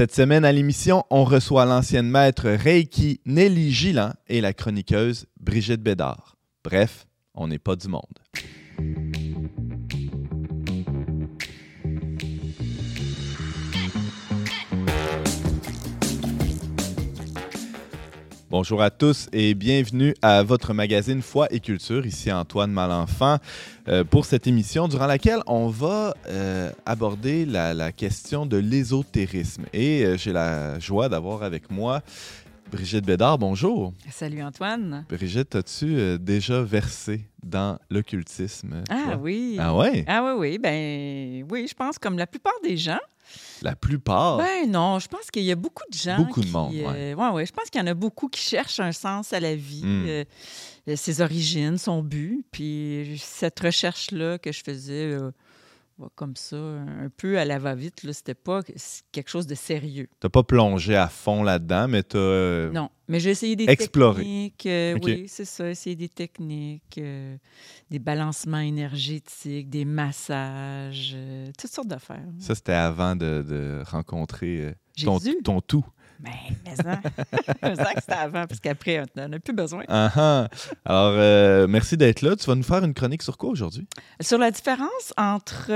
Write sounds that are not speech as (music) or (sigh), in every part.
Cette semaine à l'émission, on reçoit l'ancienne maître Reiki Nelly Gillan et la chroniqueuse Brigitte Bédard. Bref, on n'est pas du monde. Bonjour à tous et bienvenue à votre magazine Foi et Culture. Ici Antoine Malenfant euh, pour cette émission durant laquelle on va euh, aborder la, question de l'ésotérisme. Et euh, j'ai la joie d'avoir avec moi Brigitte Bédard. Bonjour. Salut Antoine. Brigitte, as-tu euh, déjà versé dans l'occultisme? Ah toi? oui. Ah ouais? Ah oui, oui. Ben oui, je pense comme la plupart des gens. La plupart? Ben non, je pense qu'il y a beaucoup de gens. Beaucoup de monde, euh, ouais, ouais, je pense qu'il y en a beaucoup qui cherchent un sens à la vie, Mm. euh, ses origines, son but. Puis cette recherche-là que je faisais euh, ouais, comme ça, un peu à la va-vite, là, c'était pas quelque chose de sérieux. T'as pas plongé à fond là-dedans, mais t'as. euh, Non, mais j'ai essayé des Explorer. techniques. euh. Oui, c'est ça, essayer des techniques, euh, des balancements énergétiques, des massages, euh, toutes sortes d'affaires. Ça, c'était avant de, de rencontrer ton, ton tout. Mais, mais ça, (laughs) que c'était avant, parce qu'après, on n'en a plus besoin. Ah. Alors, euh, merci d'être là. Tu vas nous faire une chronique sur quoi aujourd'hui? Sur la différence entre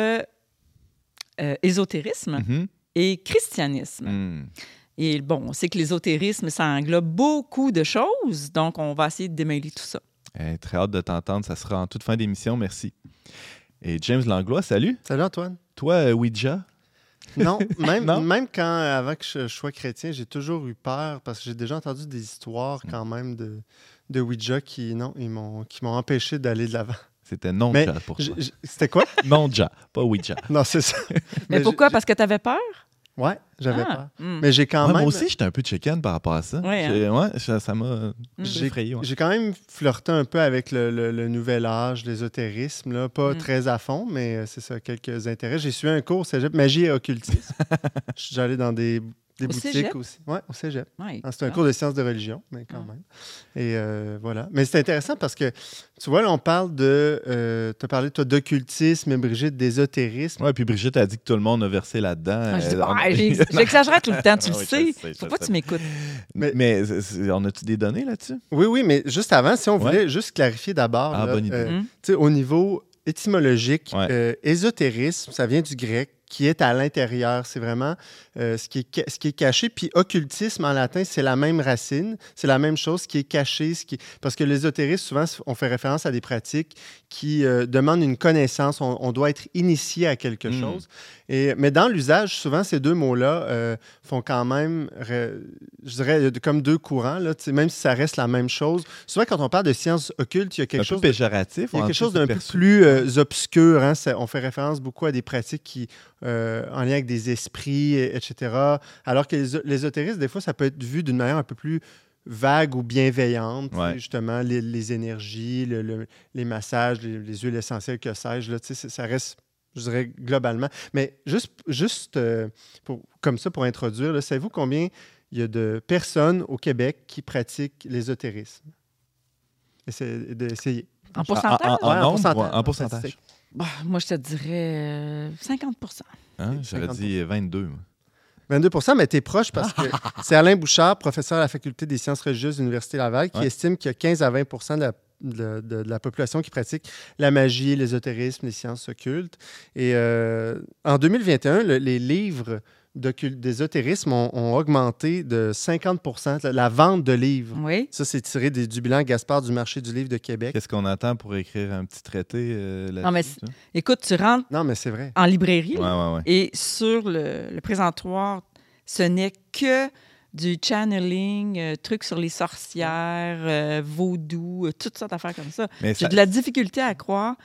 euh, ésotérisme Mhm. et christianisme. Hmm. Et bon, on sait que l'ésotérisme, ça englobe beaucoup de choses, donc on va essayer de démêler tout ça. Eh, très hâte de t'entendre. Ça sera en toute fin d'émission. Merci. Et James Langlois, salut. Salut Antoine. Toi, euh, Ouija? Non, (laughs) même, Non? même quand, avant que je, sois chrétien, j'ai toujours eu peur parce que j'ai déjà entendu des histoires Mm. quand même de, de Ouija qui, non, ils m'ont, qui m'ont empêché d'aller de l'avant. C'était Mais non-ja pour toi. C'était quoi? Non-ja, pas Ouija. (laughs) non, c'est ça. Mais, j'ai- pourquoi? Parce que tu avais peur? Ouais, j'avais Ah, peur. hmm. Mais j'ai quand Ouais, même. moi aussi, j'étais un peu chicken par rapport à ça. Ouais, hein? J'ai- ouais, ça ça m'a euh, J'ai- effrayé. ouais. J'ai quand même flirté un peu avec le, le- le nouvel âge, l'ésotérisme, là. pas Mm. très à fond, mais euh, c'est ça, quelques intérêts. J'ai suivi un cours cégep, magie et occultisme. (laughs) Je suis allé dans des, des Au boutiques cégep? aussi. Oui, au cégep. Ouais. Ah, C'est un Ah. cours de sciences de religion, mais quand Ah. même. Et euh, voilà. Mais c'est intéressant parce que, tu vois, là, on parle de. tu as parlé, toi, d'occultisme, Brigitte, d'ésotérisme. Ouais, puis Brigitte a dit que tout le monde a versé là-dedans. Ah, Euh, on- Ah, (laughs) tout le temps, tu le oui, sais. le sais, je Faut le pas que sais. tu m'écoutes. Mais, on a-tu des données là-dessus? Oui, oui, mais juste avant, si on Ouais. voulait juste clarifier d'abord, Ah, là, bonne idée. euh, tu sais, au niveau étymologique, Ouais. euh, ésotérisme, ça vient du grec, qui est à l'intérieur. C'est vraiment euh, ce, qui est, ce qui est caché. Puis occultisme en latin, c'est la même racine, c'est la même chose ce qui est caché. Ce qui... Parce que l'ésotérisme, souvent, on fait référence à des pratiques qui euh, demandent une connaissance. On, on doit être initié à quelque Mm. chose. Et, mais dans l'usage, souvent, ces deux mots-là euh, font quand même, je dirais, comme deux courants, là, même si ça reste la même chose. Souvent, quand on parle de sciences occultes, il y a Un quelque peu chose de péjoratif. il y a quelque chose d'un peu plus euh, obscur. hein. Ça- on fait référence beaucoup à des pratiques qui, euh, en lien avec des esprits, et- etc. Alors que les- l'ésotérisme, des fois, ça peut être vu d'une manière un peu plus vague ou bienveillante. Ouais. Justement, les, les énergies, le- le- les massages, les, les huiles essentielles, que sais-je. Ça reste, je dirais, globalement. Mais juste, juste euh, pour, comme ça, pour introduire, savez-vous combien il y a de personnes au Québec qui pratiquent l'ésotérisme? Essayez d'essayer. En pourcentage? En, en- en Ouais, en nombre, pourcentage. en pourcentage. Bah, moi, je te dirais euh, 50 Hein, Ok, J'aurais 50%. dit 22. moi. 22 mais tu es proche parce que (laughs) c'est Alain Bouchard, professeur à la Faculté des sciences religieuses de l'Université Laval, qui Ouais. estime qu'il y a 15 à 20% de la, de- de- de la population qui pratique la magie, l'ésotérisme, les sciences occultes. Et euh, en 2021, le- les livres d'ésotérisme ont, ont augmenté de 50 la, la vente de livres. Oui. Ça, c'est tiré des- du bilan Gaspard du marché du livre de Québec. Qu'est-ce qu'on attend pour écrire un petit traité euh, là-dessus? Non, mais? Écoute, tu rentres Non, mais c'est vrai. en librairie Ouais, là, ouais, ouais. et sur le, le présentoir, ce n'est que du channeling, euh, trucs sur les sorcières, euh, vaudou, euh, toutes sortes d'affaires comme ça. Mais J'ai ça- de la difficulté à croire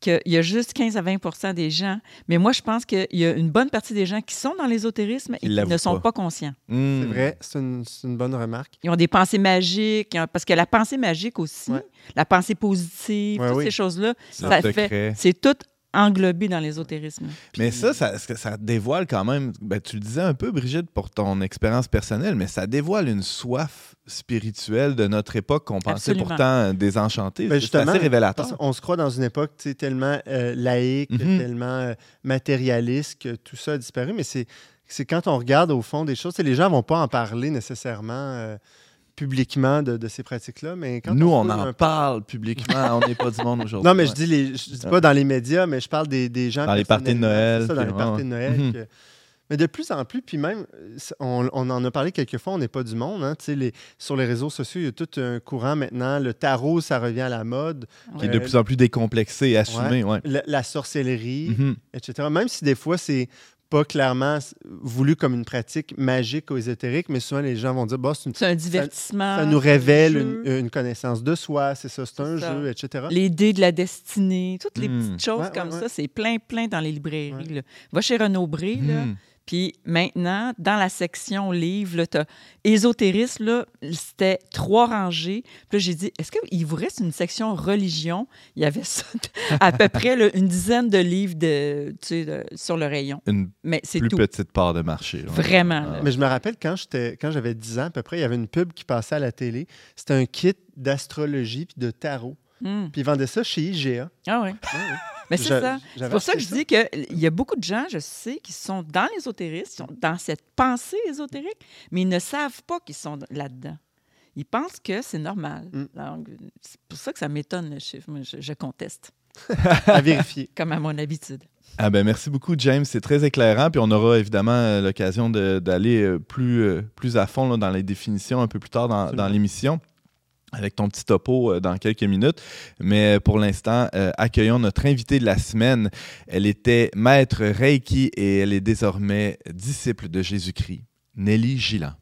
qu'il y a juste 15 à 20% des gens. Mais moi, je pense qu'il y a une bonne partie des gens qui sont dans l'ésotérisme et qui ne sont pas. pas, conscients. Hmm. C'est vrai, c'est une, bonne remarque. Ils ont des pensées magiques, parce que la pensée magique aussi, Ouais. la pensée positive, Ouais, toutes oui. ces choses-là, C'est ça fait, c'est tout englobé dans l'ésotérisme. Mais ça, ça, dévoile quand même, ben, tu le disais un peu, Brigitte, pour ton expérience personnelle, mais ça dévoile une soif spirituelle de notre époque qu'on pensait Absolument. pourtant désenchantée. Ben, c'est assez révélateur. Qu'on se croit dans une époque tellement euh, laïque, Mhm. tellement euh, matérialiste que tout ça a disparu, mais c'est c'est quand on regarde au fond des choses, les gens vont pas en parler nécessairement euh, publiquement de, de ces pratiques-là, mais quand Nous, on en un- parle publiquement. on n'est pas du monde aujourd'hui. Non, mais je dis, les, je dis pas dans les médias, mais je parle des, des gens. Dans les parties de Noël, Ça, dans les parties de Noël. Mhm. que- Mais de plus en plus, puis même, on, on en a parlé quelques fois, on n'est pas du monde. Hein, les, sur les réseaux sociaux, il y a tout un courant maintenant. Le tarot, ça revient à la mode. Qui est de Euh, plus en plus décomplexé et assumé. Ouais. La, la sorcellerie, Mhm. etc. Même si des fois, c'est pas clairement voulu comme une pratique magique ou ésotérique, mais souvent les gens vont dire bah, c'est une- C'est un divertissement. ça nous révèle une, une connaissance de soi, c'est ça, c'est un ça. jeu, etc. Les dés de la destinée, toutes les Hmm. petites choses Ouais, comme ouais, ça, c'est plein, plein dans les librairies. Ouais. là. Va chez Renaud Bré, là, Mhm. Puis maintenant, dans la section livres, tu as ésotérisme, là, c'était trois rangées. Puis là, j'ai dit, est-ce qu'il vous reste une section religion? Il y avait ça, (laughs) à peu (laughs) près là, une dizaine de livres de, tu sais, de- sur le rayon. Une Mais c'est plus tout. petite part de marché. là. Vraiment. Ah. Mais je me rappelle quand j'étais quand j'avais 10 ans à peu près, il y avait une pub qui passait à la télé. C'était un kit d'astrologie puis de tarot. Hmm. Puis ils vendaient ça chez IGA. Ah oui. Ouais, ouais. Mais c'est ça. C'est pour ça que je dis qu'il y a beaucoup de gens, je sais, qui sont dans l'ésotérisme, qui sont dans cette pensée ésotérique, mais ils ne savent pas qu'ils sont là-dedans. Ils pensent que c'est normal. Mm. C'est pour ça que ça m'étonne le chiffre. Moi, je, je conteste, (laughs) à vérifier. comme à mon habitude. Ah ben merci beaucoup James, c'est très éclairant. Puis on aura évidemment euh, l'occasion d'aller euh, plus, euh, plus à fond là, dans les définitions un peu plus tard dans l'émission avec ton petit topo euh, dans quelques minutes. Mais euh, pour l'instant, euh, accueillons notre invitée de la semaine. Elle était maître Reiki et elle est désormais disciple de Jésus-Christ, Nelly Gillan.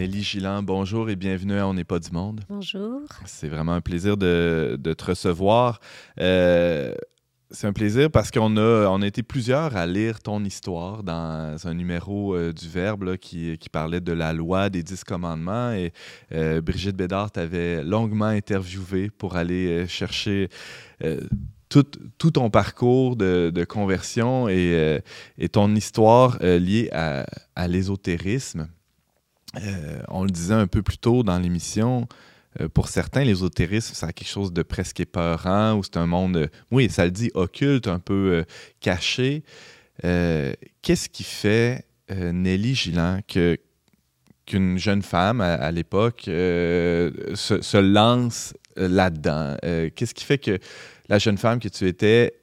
Nelly Gillan, bonjour et bienvenue à On n'est pas du monde. Bonjour. C'est vraiment un plaisir de, de te recevoir. Euh, c'est un plaisir parce qu'on a, on a été plusieurs à lire ton histoire dans un numéro euh, du Verbe là, qui, qui parlait de la loi des dix commandements. Et euh, Brigitte Bédard t'avait longuement interviewé pour aller chercher tout, tout ton parcours de, de conversion et, et ton histoire liée à, à l'ésotérisme. Euh, on le disait un peu plus tôt dans l'émission, euh, pour certains, l'ésotérisme, c'est quelque chose de presque épeurant, ou c'est un monde, euh, oui, ça le dit, occulte, un peu caché. Qu'est-ce qui fait, Nelly Gillan, qu'une jeune femme à, l'époque se, lance là-dedans? Qu'est-ce qui fait que la jeune femme que tu étais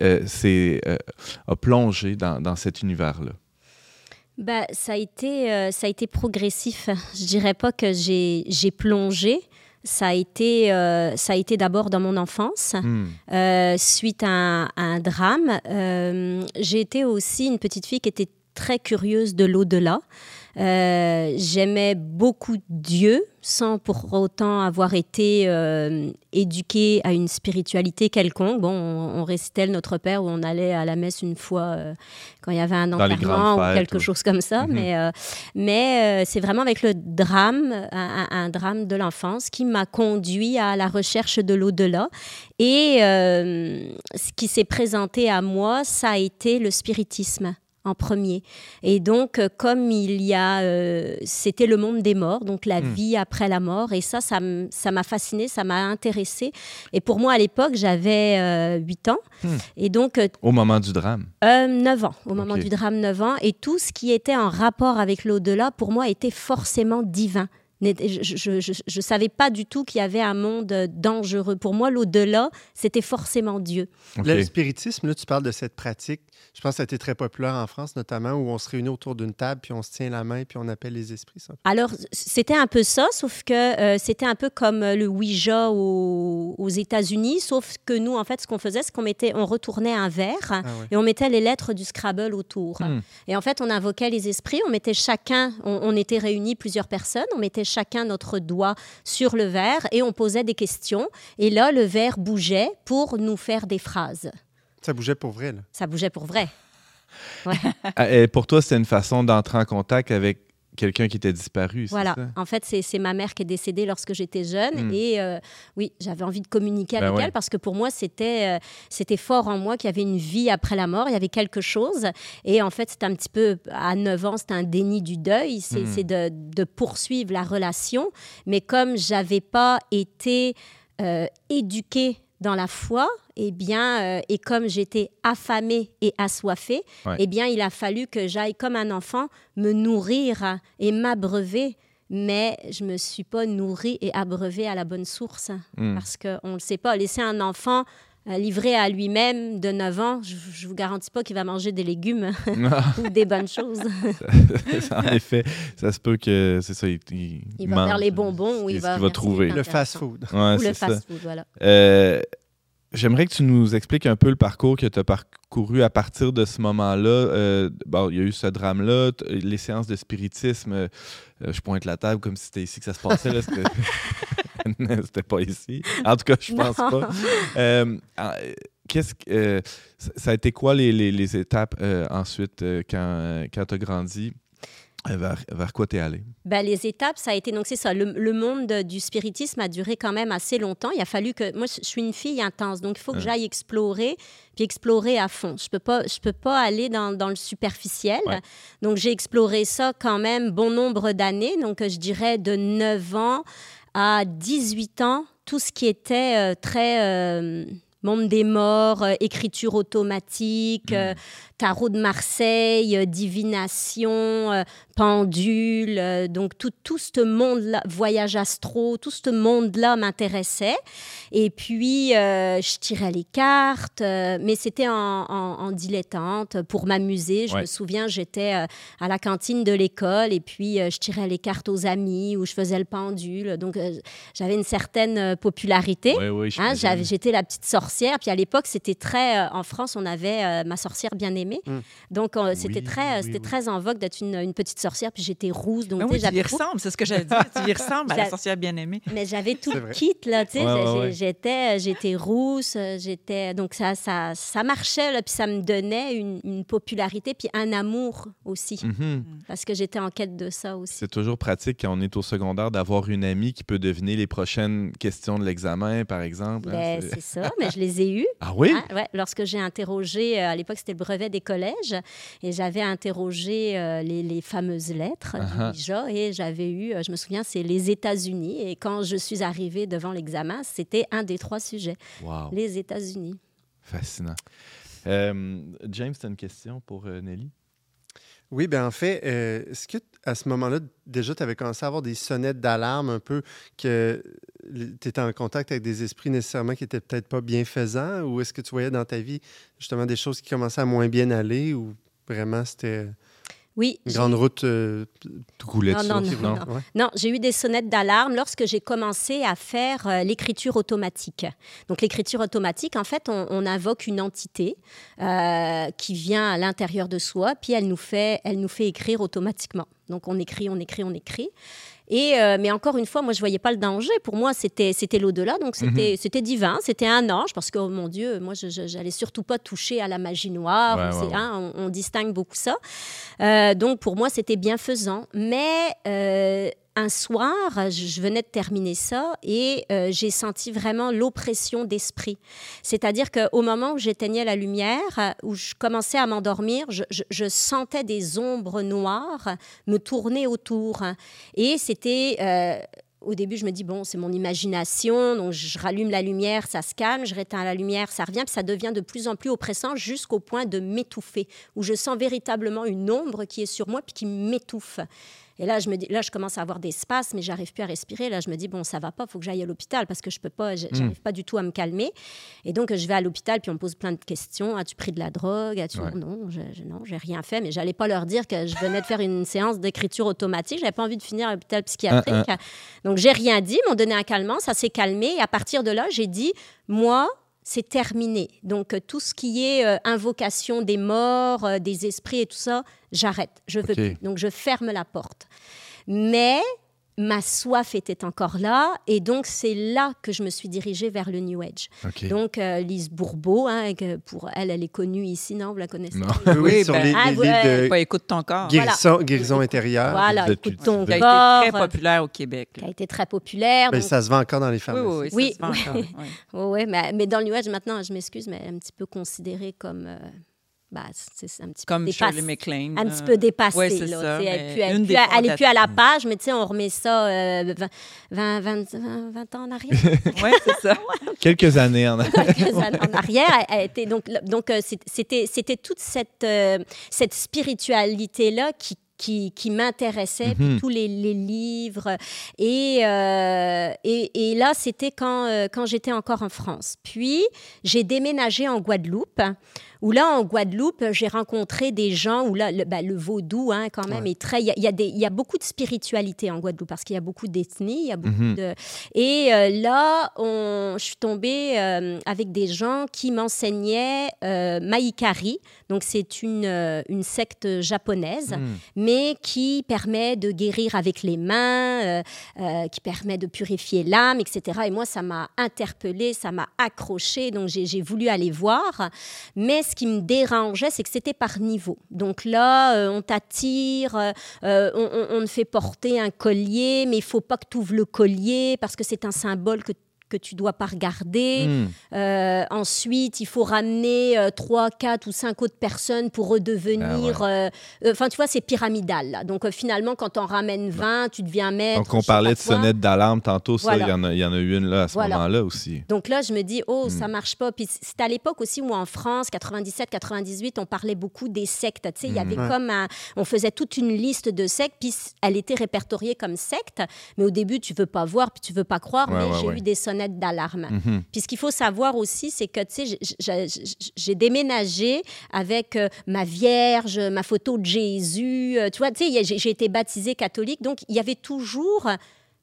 a plongé dans cet univers-là? Bah, ça, a été, euh, ça a été progressif. Je dirais pas que j'ai plongé. Ça a été, euh, ça a été d'abord dans mon enfance, Hmm. euh, suite à un, à un drame. J'ai été aussi une petite fille qui était très curieuse de l'au-delà. Euh, J'aimais beaucoup Dieu sans pour autant avoir été euh, éduquée à une spiritualité quelconque. Bon, on, on récitait Notre Père où on allait à la messe une fois euh, quand il y avait un enterrement ou quelque ou- chose comme ça. Mhm. Mais, euh, mais c'est vraiment avec le drame, un, drame de l'enfance, qui m'a conduit à la recherche de l'au-delà. Et ce qui s'est présenté à moi, ça a été le spiritisme en premier. Et donc, euh, comme il y a, euh, c'était le monde des morts, donc la Hmm. vie après la mort, et ça, ça m'a fasciné, ça m'a intéressé. Et pour moi, à l'époque, j'avais euh, 8 ans, Hmm. et donc euh, Au moment du drame. euh, 9 ans, au moment du drame 9 ans, et tout ce qui était en rapport avec l'au-delà, pour moi, était forcément divin. Je ne savais pas du tout qu'il y avait un monde euh, dangereux. Pour moi, l'au-delà, c'était forcément Dieu. OK. Le spiritisme, là, tu parles de cette pratique. Je pense que ça a été très populaire en France, notamment, où on se réunit autour d'une table, puis on se tient la main, puis on appelle les esprits. Ça. Alors, c'était un peu ça, sauf que euh, c'était un peu comme euh, le Ouija aux, aux États-Unis, sauf que nous, en fait, ce qu'on faisait, c'est qu'on mettait, on retournait un verre Ah ouais. et on mettait les lettres du Scrabble autour. Hmm. Et en fait, on invoquait les esprits, on mettait chacun, on, on était réunis plusieurs personnes, on mettait chacun notre doigt sur le verre et on posait des questions. Et là, le verre bougeait pour nous faire des phrases. Ça bougeait pour vrai. Là. Ça bougeait pour vrai. (laughs) Ah, Et pour toi, c'était une façon d'entrer en contact avec quelqu'un qui était disparu. Voilà. ça? En fait, c'est ma mère qui est décédée lorsque j'étais jeune. Mm. Et euh, oui, j'avais envie de communiquer Ben avec ouais. elle parce que pour moi, c'était euh, c'était fort en moi qu'il y avait une vie après la mort. Il y avait quelque chose. Et en fait, c'était un petit peu, à 9 ans, c'était un déni du deuil. C'est Mm. de, de poursuivre la relation. Mais comme j'avais pas été euh, éduquée dans la foi, eh bien, euh, et comme j'étais affamée et assoiffée, Ouais. eh bien, il a fallu que j'aille comme un enfant me nourrir et m'abreuver. Mais je me suis pas nourrie et abreuvée à la bonne source Hmm. parce qu'on ne le sait pas. Laisser un enfant euh, livré à lui-même de 9 ans, je ne vous garantis pas qu'il va manger des légumes (laughs) (laughs) ou des bonnes choses. en effet, ça se peut que c'est ça. Il, il, Il va mange faire les bonbons ou il va... trouver. c'est Le fast-food. Ouais, Ou le fast-food, voilà. Euh, J'aimerais que tu nous expliques un peu le parcours que tu as parcouru à partir de ce moment-là. Euh, bon, il y a eu ce drame-là, les séances de spiritisme. euh, euh, je pointe la table comme si c'était ici que ça se passait. (laughs) (laughs) C'était pas ici. En tout cas, je pense Non. pas. Euh, euh, Qu'est-ce que ça- a été quoi les, les- les étapes ensuite quand, quand tu as grandi? Euh, Vers, vers quoi t'es allé? Ben, les étapes, ça a été donc c'est ça. Le, le monde de- du spiritisme a duré quand même assez longtemps. Il a fallu que moi, je suis une fille intense, donc il faut que j'aille explorer, puis explorer à fond. Je peux pas, je peux pas aller dans, dans le superficiel. Ouais. Donc j'ai exploré ça quand même bon nombre d'années. Donc je dirais de 9 ans à 18 ans, tout ce qui était euh, très euh, monde des morts, euh, écriture automatique, euh, tarot de Marseille, euh, divination, euh, pendule, euh, donc tout, tout ce monde-là, voyage astro, tout ce monde-là m'intéressait. Et puis, euh, je tirais les cartes, euh, mais c'était en, en- en dilettante pour m'amuser. Je Ouais. me souviens, j'étais euh, à la cantine de l'école et puis je tirais les cartes aux amis ou je faisais le pendule. Donc, j'avais une certaine popularité. Hein, J'étais la petite sorcière. Puis à l'époque, c'était très. en France, on avait ma sorcière bien-aimée. Mm. Donc, euh, c'était Oui, très, oui, c'était oui. très en vogue d'être une, une petite sorcière. Puis j'étais rousse. Donc, Ben tu oui, tu y j'avais ressembles, c'est ce que j'allais dire. Tu y ressembles à la (laughs) sorcière bien-aimée. mais j'avais tout le kit, là, tu sais. Ouais, ouais, j'ai- ouais. J'étais, j'étais rousse, euh, j'étais... Donc, ça, ça, ça marchait, là, puis ça me donnait une, une popularité, puis un amour aussi, Mhm. parce que j'étais en quête de ça aussi. C'est toujours pratique quand on est au secondaire d'avoir une amie qui peut deviner les prochaines questions de l'examen, par exemple. hein, Ben, c'est- ça, (laughs) mais je les ai eues. Ah oui? Hein, ouais, lorsque j'ai interrogé, euh, à l'époque c'était le brevet des collèges, et j'avais interrogé euh, les, les fameuses lettres Uh-huh. du IJA, et j'avais eu, euh, je me souviens, c'est les États-Unis. Et quand je suis arrivée devant l'examen, c'était un des trois sujets, Wow, les États-Unis. fascinant. Euh, James, tu as une question pour euh, Nelly? Oui, bien en fait, euh, est-ce que à ce moment-là, déjà, tu avais commencé à avoir des sonnettes d'alarme un peu que tu étais en contact avec des esprits nécessairement qui n'étaient peut-être pas bienfaisants? Ou est-ce que tu voyais dans ta vie justement des choses qui commençaient à moins bien aller ou vraiment c'était Oui, grande route euh, Non, non, non, non? Ouais. Non, j'ai eu des sonnettes d'alarme lorsque j'ai commencé à faire euh, l'écriture automatique. Donc l'écriture automatique, en fait, on, on invoque une entité euh, qui vient à l'intérieur de soi, puis elle nous fait, elle nous fait écrire automatiquement. Donc on écrit, on écrit, on écrit. Et euh, mais encore une fois, moi je voyais pas le danger. Pour moi, c'était c'était l'au-delà, donc c'était c'était divin, c'était un ange parce que oh mon Dieu, moi je j'allais surtout pas toucher à la magie noire. Ouais, ou ouais, c'est- ouais. hein, on, on distingue beaucoup ça. Euh, donc pour moi, c'était bienfaisant. Mais euh, un soir, je venais de terminer ça et euh, j'ai senti vraiment l'oppression d'esprit. C'est-à-dire qu'au moment où j'éteignais la lumière, où je commençais à m'endormir, je sentais des ombres noires me tourner autour. Et c'était... euh, au début, je me dis, bon, c'est mon imagination, donc je rallume la lumière, ça se calme, je réteins la lumière, ça revient, puis ça devient de plus en plus oppressant jusqu'au point de m'étouffer, où je sens véritablement une ombre qui est sur moi, puis qui m'étouffe. Et là, je me dis, là, je commence à avoir des spasmes, mais j'arrive plus à respirer. Là, je me dis, bon, ça va pas, faut que j'aille à l'hôpital parce que je peux pas, j'arrive pas du tout à me calmer. Et donc, je vais à l'hôpital, puis on me pose plein de questions. As-tu pris de la drogue? As-tu Ouais. Non, je, je- non, j'ai rien fait, mais j'allais pas leur dire que je venais de faire une séance d'écriture automatique. J'avais pas envie de finir à l'hôpital psychiatrique. Donc, j'ai rien dit, ils m'ont donné un calmant, ça s'est calmé. Et à partir de là, j'ai dit, moi, c'est terminé. Donc, euh, tout ce qui est euh, invocation des morts, euh, des esprits et tout ça, j'arrête. Je veux plus. Donc, je ferme la porte. Mais ma soif était encore là. Et donc, c'est là que je me suis dirigée vers le New Age. Donc, euh, Lise Bourbeau, hein, pour elle, elle est connue ici, non? Vous la connaissez? Non. Oui, (laughs) oui, sur ben, les, ah, les ouais. livres Pas écoute ton corps. de guérison, guérison intérieure. Voilà, écoute ton cultivé. Qui a été très corps, populaire au Québec. qui a été très populaire. Donc- ça se vend encore dans les pharmacies. oui, oui. Oui, ça se vend oui. encore, oui. (laughs) Mais, mais dans le New Age, maintenant, je m'excuse, mais un petit peu considéré comme. euh, bah, c'est un petit Comme peu dépassé. Shirley MacLaine. Un euh, petit peu dépassé. ouais, c'est là. ça, Tu sais, elle plus- elle plus elle est plus à la page, mais tu sais, on remet ça euh, 20, 20, 20, 20 20 ans en arrière. (laughs) Oui, c'est ça. (laughs) Quelques années en arrière. (laughs) quelques années en arrière. Elle, elle était donc, donc euh, c'était, c'était toute cette, euh, cette spiritualité-là qui qui, qui m'intéressait, puis Mhm. tous les, les livres. Et, euh, et, et là, c'était quand, euh, quand j'étais encore en France. Puis, j'ai déménagé en Guadeloupe, où là, en Guadeloupe, j'ai rencontré des gens où là, le, le vaudou, hein, quand même, Ouais. est très... Il y y y a beaucoup de spiritualité en Guadeloupe, parce qu'il y a beaucoup d'ethnies, il y a beaucoup Mhm. de... Et euh, là, on, je suis tombée euh, avec des gens qui m'enseignaient euh, Maïkari. Donc, c'est une, euh, une secte japonaise, Hmm. mais qui permet de guérir avec les mains, qui permet de purifier l'âme, etc. Et moi, ça m'a interpellée, ça m'a accrochée. Donc, j'ai voulu aller voir. Mais ce qui me dérangeait, c'est que c'était par niveau. Donc là, euh, on t'attire, euh, euh, on, te fait porter un collier, mais il faut pas que tu ouvres le collier parce que c'est un symbole que que tu dois pas regarder. Hmm. Euh, ensuite, il faut ramener euh, trois, quatre ou cinq autres personnes pour redevenir. Ah euh, euh, Enfin, tu vois, c'est pyramidal. là. Donc, euh, finalement, quand on ramènes 20, tu deviens maître. Donc, on parlait de quoi. sonnette d'alarme tantôt. Ça, il Voilà. y, en a- il y en a eu une là, à ce Voilà. moment-là aussi. Donc là, je me dis, oh, Hmm. ça marche pas. Puis c'était à l'époque aussi où en France, 97, 98, on parlait beaucoup des sectes. Tu sais, il y avait Ouais. comme un- on faisait toute une liste de sectes, puis elle était répertoriée comme secte. Mais au début, tu veux pas voir, puis tu veux pas croire, Ouais, mais ouais, j'ai eu des sonnettes d'alarme. Mhm. Puis ce qu'il faut savoir aussi, c'est que, tu sais, j'ai- déménagé avec euh, ma Vierge, ma photo de Jésus. euh, tu vois, tu sais, j'ai été baptisée catholique. Donc, il y avait toujours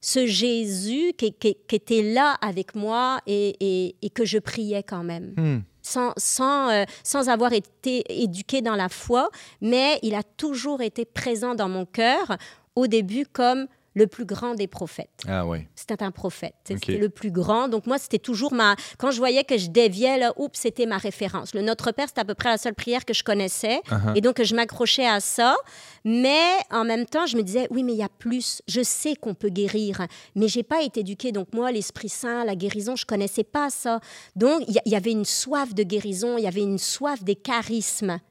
ce Jésus qui, qui- qui était là avec moi et, et- et que je priais quand même. Hmm. Sans, sans, euh, sans avoir été éduquée dans la foi, mais il a toujours été présent dans mon cœur, au début comme le plus grand des prophètes Ah c'était un prophète. C'était le plus grand. Donc, moi, c'était toujours ma. Quand je voyais que je déviais, là, oups, c'était ma référence. Le Notre Père, c'était à peu près la seule prière que je connaissais. Uh-huh. Et donc, je m'accrochais à ça. Mais en même temps, je me disais, oui, mais il y a plus. Je sais qu'on peut guérir, mais j'ai pas été éduquée. Donc, moi, l'Esprit Saint, la guérison, je connaissais pas ça. Donc, il y, il y avait une soif de guérison, il y avait une soif des charismes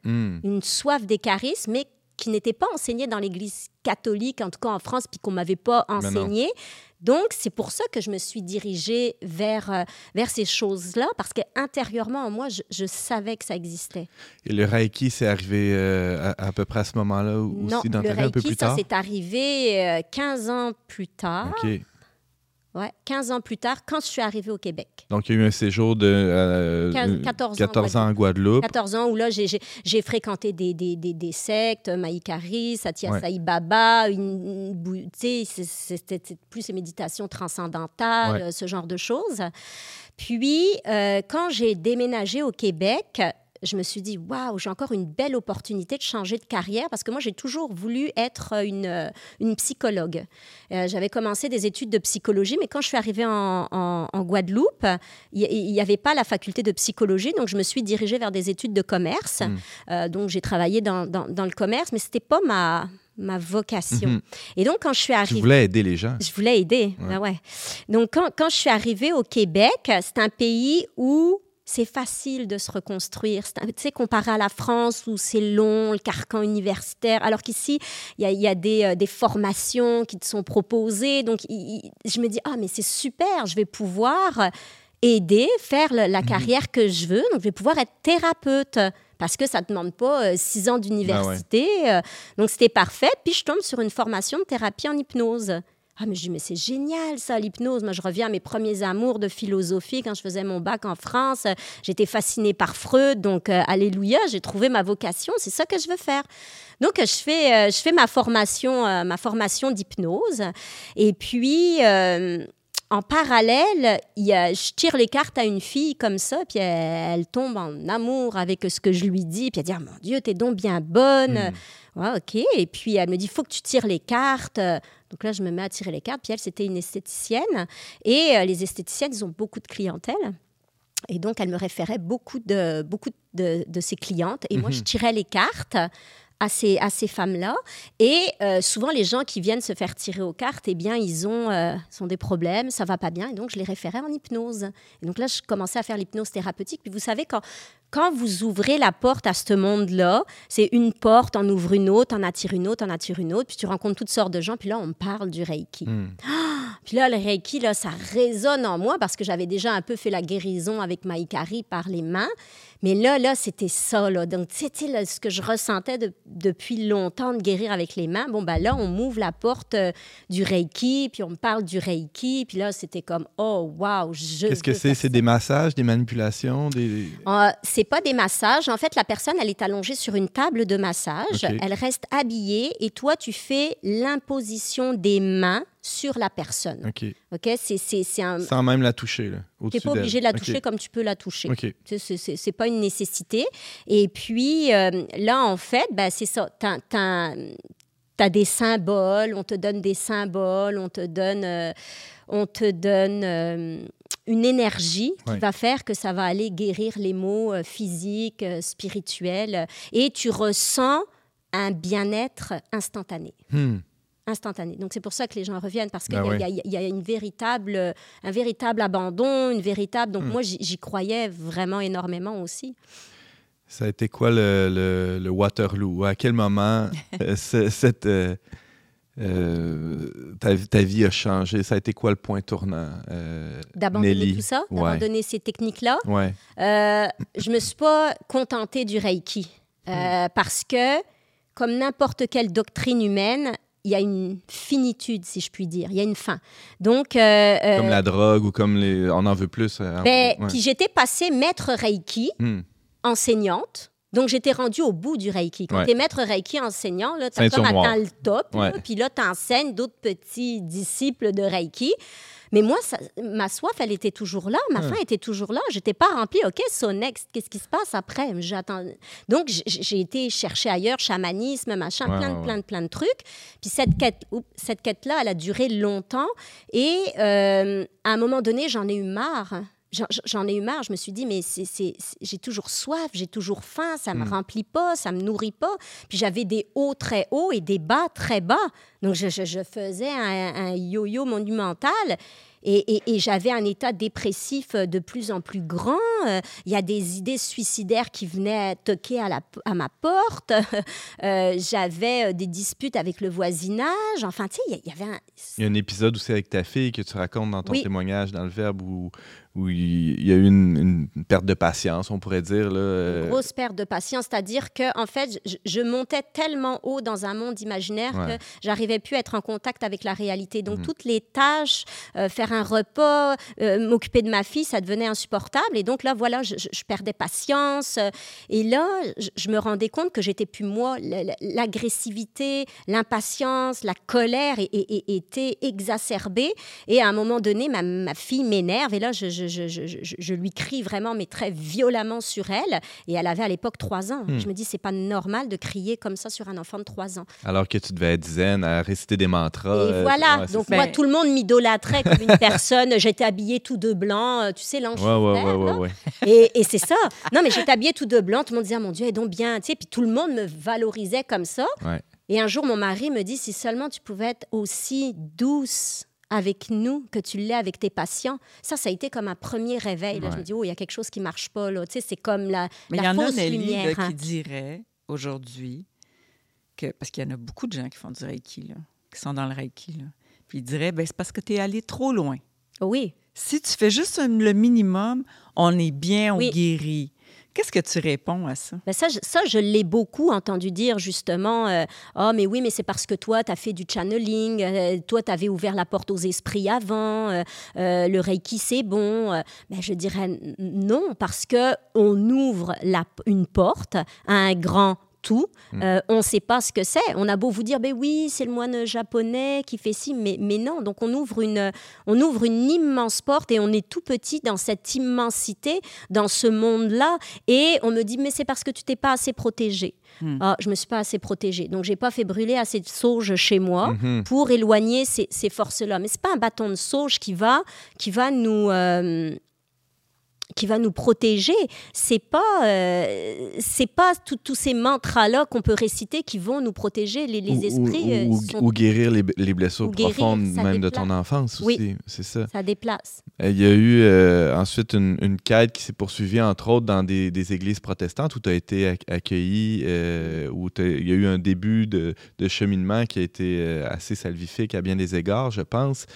Hmm. une soif des charismes, mais qui n'était pas enseignée dans l'Église catholique, en tout cas en France, puis qu'on m'avait pas non. enseigné. Donc, c'est pour ça que je me suis dirigée vers, euh, vers ces choses-là, parce que intérieurement, en moi, je, je savais que ça existait. Et le Reiki, c'est arrivé euh, à, à peu près à ce moment-là ou- non, aussi dans le un peu plus ça tard? s'est arrivé euh, 15 ans plus tard. OK. Ouais, 15 ans plus tard, quand je suis arrivée au Québec. Donc, il y a eu un séjour de euh, 15, euh, 14 ans 14 ans en Guadeloupe. 14 ans où là, j'ai- j'ai j'ai fréquenté des, des, des, des sectes, Maïkari, Satya Ouais. Sai Baba, une, c'était plus ces méditations transcendantales, Ouais. euh, ce genre de choses. Puis, euh, quand j'ai déménagé au Québec, je me suis dit, waouh, j'ai encore une belle opportunité de changer de carrière parce que moi, j'ai toujours voulu être une, euh, une psychologue. Euh, J'avais commencé des études de psychologie, mais quand je suis arrivée en, en- en Guadeloupe, il n'y avait pas la faculté de psychologie, donc je me suis dirigée vers des études de commerce. Mm. Euh, donc, j'ai travaillé dans, dans- dans le commerce, mais ce n'était pas ma, ma vocation. Mhm. Et donc, quand je suis Tu arrivée... voulais aider les gens. Je voulais aider. Ouais. Ben ouais. Donc, quand, quand je suis arrivée au Québec, c'est un pays où c'est facile de se reconstruire. Tu sais, comparé à la France où c'est long, le carcan universitaire, alors qu'ici, il y a, il y a des, euh, des formations qui te sont proposées. Donc, je me dis, ah, mais c'est super, je vais pouvoir aider, faire le- la carrière que je veux. Donc, je vais pouvoir être thérapeute parce que ça ne demande pas euh, six ans d'université. Euh, donc, c'était parfait. Puis, je tombe sur une formation de thérapie en hypnose. Ah, mais je dis, mais c'est génial ça, l'hypnose. Moi, je reviens à mes premiers amours de philosophie quand je faisais mon bac en France. J'étais fascinée par Freud, donc euh, alléluia, j'ai trouvé ma vocation, c'est ça que je veux faire. Donc, je fais, euh, je fais ma formation, euh, ma formation d'hypnose. Et puis, en parallèle, il y a, je tire les cartes à une fille comme ça, puis elle, elle tombe en amour avec ce que je lui dis, puis elle dit ah, Mon Dieu, t'es donc bien bonne. Hmm. Ouais, OK. Et puis elle me dit faut que tu tires les cartes. Donc là, je me mets à tirer les cartes. Puis elle, c'était une esthéticienne. Et euh, les esthéticiennes, ils ont beaucoup de clientèle. Et donc, elle me référait beaucoup de, beaucoup de, de ses clientes. Et moi, Mhm. je tirais les cartes à ces, à ces femmes-là. Et euh, souvent, les gens qui viennent se faire tirer aux cartes, eh bien, ils ont, euh, ils ont des problèmes, ça va pas bien. Et donc, je les référais en hypnose. Et donc là, je commençais à faire l'hypnose thérapeutique. Puis vous savez, quand, quand vous ouvrez la porte à ce monde-là, c'est une porte, on ouvre une autre, on attire une autre, on attire une autre, puis tu rencontres toutes sortes de gens, puis là, on parle du Reiki. Hmm. Puis là, le Reiki, là, ça résonne en moi parce que j'avais déjà un peu fait la guérison avec Maïkari par les mains. Mais là, là, c'était ça, là. Donc, tu sais, ce que je ressentais de- depuis longtemps de guérir avec les mains. Bon, ben là, on m'ouvre la porte euh, du Reiki, puis on me parle du Reiki. Puis là, c'était comme, oh, wow, je Qu'est-ce que c'est? C'est des massages, des manipulations, des. Euh, c'est pas des massages. En fait, la personne, elle est allongée sur une table de massage. Elle reste habillée et toi, tu fais l'imposition des mains sur la personne. OK. OK? C'est, un... Sans même la toucher, là. Tu n'es pas obligé de la toucher comme tu peux la toucher. Sais, C'est, pas une nécessité. Et puis, euh, là, en fait, ben, c'est ça. T'as, t'as- t'as des symboles, on te donne des symboles, on te donne, euh, on te donne euh, une énergie qui Ouais. va faire que ça va aller guérir les maux physiques, spirituels. Et tu ressens un bien-être instantané Hmm. Instantané. Donc c'est pour ça que les gens reviennent parce qu'il Ben y, a- y y une véritable, un véritable abandon, une véritable. Donc Hmm. moi j'y croyais vraiment énormément aussi. Ça a été quoi le, le- le Waterloo? À quel moment (laughs) euh, ce- cette, euh, euh, ta, ta vie a changé? Ça a été quoi le point tournant? euh, D'abandonner tout ça, Ouais. d'abandonner ces techniques-là? Ouais. Je me suis pas contentée du Reiki Hmm. parce que comme n'importe quelle doctrine humaine. Il y a une finitude, si je puis dire. Il y a une fin. Donc, euh, euh, Comme la drogue ou comme les. On en veut plus. euh, ben, ouais. puis j'étais passée maître Reiki. Hmm. enseignante. Donc, j'étais rendue au bout du Reiki. Quand Ouais. tu es maître Reiki enseignant, tu as Ceinture comme atteint le top. Là, puis là, tu enseignes d'autres petits disciples de Reiki. Mais moi, ça- ma soif, elle était toujours là. Ma Ouais. faim était toujours là. Je n'étais pas remplie. OK, so next, qu'est-ce qui se passe après? J'attends. Donc, j'ai été chercher ailleurs, chamanisme, machin, plein, de, plein de, plein de trucs. Puis cette quête, cette quête-là, elle a duré longtemps. Et euh, à un moment donné, j'en ai eu marre. J'en- ai eu marre. Je me suis dit, mais c'est, c'est- c'est- j'ai toujours soif, j'ai toujours faim, ça me Hmm. remplit pas, ça me nourrit pas. Puis j'avais des hauts très hauts et des bas très bas. Donc je, je- je faisais un, yo-yo monumental. Et, et- et j'avais un état dépressif de plus en plus grand. Euh, Il y a des idées suicidaires qui venaient toquer à, la, à ma porte. (laughs) Euh, j'avais euh, des disputes avec le voisinage. Enfin, tu sais, il y- avait un... Il y a un épisode aussi avec ta fille que tu racontes dans ton Oui. témoignage, dans le verbe, où, où il y a eu une, une perte de patience, on pourrait dire. Là, euh, grosse perte de patience, c'est-à-dire que en fait, je, je montais tellement haut dans un monde imaginaire Ouais. que j'arrivais plus à être en contact avec la réalité. Donc Mhm. toutes les tâches, euh, faire un repas, euh, m'occuper de ma fille, ça devenait insupportable. Et donc là, voilà, je, perdais patience. Et là, je, je me rendais compte que j'étais plus moi. L'agressivité, l'impatience, la colère étaient exacerbées. Et à un moment donné, ma, ma fille m'énerve. Et là, je, je- je- je- je- je lui crie vraiment, mais très violemment sur elle. Et elle avait à l'époque trois ans. Hmm. Je me dis, c'est pas normal de crier comme ça sur un enfant de trois ans. Alors que tu devais être zen, à réciter des mantras. et euh, voilà. ouais, Donc, ça. moi, Ben- tout le monde m'idolâtrait comme une personne. (laughs) J'étais habillée tout de blanc. euh, Tu sais, l'ange Ouais, ouais, vert, ouais, ouais, là. ouais. Et, et c'est ça. Non, mais j'étais habillée tout de blanc. Tout le monde disait, Ah, mon Dieu, elle est donc bien. Tu sais, puis tout le monde me valorisait comme ça. Ouais. Et un jour, mon mari me dit, si seulement tu pouvais être aussi douce avec nous que tu l'es avec tes patients. Ça, ça a été comme un premier réveil. là. Je me dis, oh, il y a quelque chose qui marche pas. Là. Tu sais, c'est comme la, Mais il y la en a, fausse Nelly, là, lumière. hein. qui dirait aujourd'hui que. Parce qu'il y en a beaucoup de gens qui font du Reiki, là, qui sont dans le Reiki. Là. Puis ils diraient ben, c'est parce que tu es allé trop loin. Oui. Si tu fais juste le minimum, on est bien, on Oui. guérit. Qu'est-ce que tu réponds à ça? Ben ça, je, ça, je l'ai beaucoup entendu dire justement. Ah, mais oui, mais c'est parce que toi, tu as fait du channeling, euh, toi, tu avais ouvert la porte aux esprits avant, euh, le Reiki, c'est bon. Ben, je dirais non, parce que on ouvre une porte à un grand tout. Mm. Euh, on ne sait pas ce que c'est. On a beau vous dire, ben oui, c'est le moine japonais qui fait ci, mais, mais non. Donc on ouvre, une, on ouvre une immense porte et on est tout petit dans cette immensité, dans ce monde-là. Et on me dit, mais c'est parce que tu t'es pas assez protégé. Hmm. Ah, je me suis pas assez protégée. Donc j'ai pas fait brûler assez de sauge chez moi Mhm. pour éloigner ces, ces forces-là. Mais c'est pas un bâton de sauge qui va, qui va nous... euh, qui va nous protéger, c'est pas euh, c'est pas tous ces mantras là qu'on peut réciter qui vont nous protéger les, les Ou- ou- esprits euh, Ou, sont- ou guérir les, les blessures guérir, profondes même de ton enfance Oui. aussi. C'est ça. ça déplace Il y a eu euh, ensuite une, une quête qui s'est poursuivie, entre autres, dans des, des églises protestantes où tu as été ac- accueilli, euh, où il y a eu un début de, de cheminement qui a été assez salvifique à bien des égards, je pense.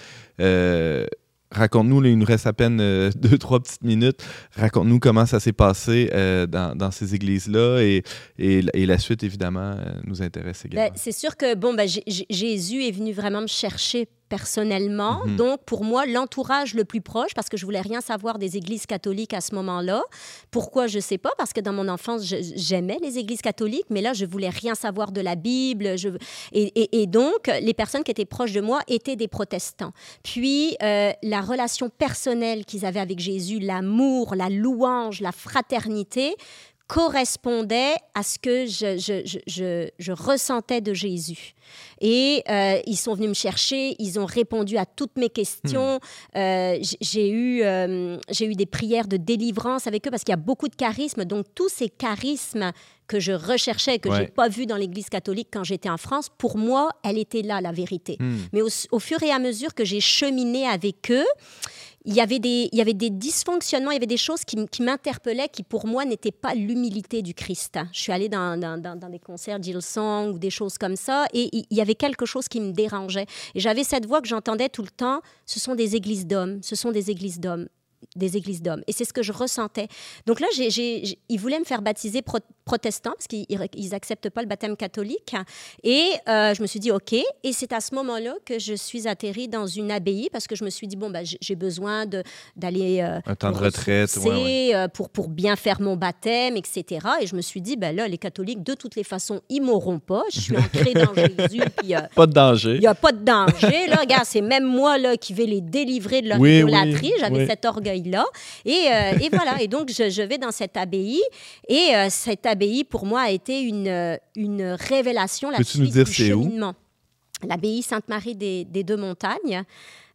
Raconte-nous, il nous reste à peine euh, (laughs) deux, trois petites minutes. Raconte-nous comment ça s'est passé euh, dans, dans ces églises-là et, et, et la suite, évidemment, euh, nous intéresse également. Ben, c'est sûr que bon, ben, Jésus est venu vraiment me chercher personnellement. Mhm. Donc, pour moi, l'entourage le plus proche, parce que je voulais rien savoir des églises catholiques à ce moment-là. Pourquoi, je sais pas, parce que dans mon enfance, j'aimais les églises catholiques, mais là, je voulais rien savoir de la Bible. Je... Et, et- et donc, les personnes qui étaient proches de moi étaient des protestants. Puis, euh, la relation personnelle qu'ils avaient avec Jésus, l'amour, la louange, la fraternité, correspondait à ce que je, je, je, je, je ressentais de Jésus. Et euh, ils sont venus me chercher, ils ont répondu à toutes mes questions. Euh, j- j'ai eu, euh, j'ai eu des prières de délivrance avec eux parce qu'il y a beaucoup de charismes. Donc, tous ces charismes que je recherchais, que Ouais. j'ai pas vus dans l'Église catholique quand j'étais en France, pour moi, elle était là, la vérité. Hmm. Mais au, au fur et à mesure que j'ai cheminé avec eux, il y avait des, il y avait des dysfonctionnements, il y avait des choses qui, qui m'interpellaient, qui pour moi n'étaient pas l'humilité du Christ. Je suis allée dans, dans, dans- dans des concerts Song ou des choses comme ça, et il y avait quelque chose qui me dérangeait. Et j'avais cette voix que j'entendais tout le temps, ce sont des églises d'hommes, ce sont des églises d'hommes des églises d'hommes. Et c'est ce que je ressentais. Donc là, ils voulaient me faire baptiser pro- protestant parce qu'ils ils acceptent pas le baptême catholique. Et euh, je me suis dit, OK. Et c'est à ce moment-là que je suis atterrie dans une abbaye parce que je me suis dit, bon, ben, j'ai- besoin de, d'aller... euh, Un temps de retraite, ouais, euh, pour, pour bien faire mon baptême, etc. Et je me suis dit, ben là, les catholiques, de toutes les façons, ils m'auront pas. Je suis ancrée dans (laughs) Jésus, puis euh, Pas de danger. il n'y a pas de danger. Là, regarde, c'est même moi là, qui vais les délivrer de leur Oui, idolâtrie. oui, J'avais oui. cet orgueil-là. Et, euh, et voilà. Et donc, je, je vais dans cette abbaye. Et euh, cette abbaye, pour moi, a été une, euh, une révélation. La Peux-tu nous suite dire c'est où? L'abbaye Sainte-Marie des, des Deux-Montagnes.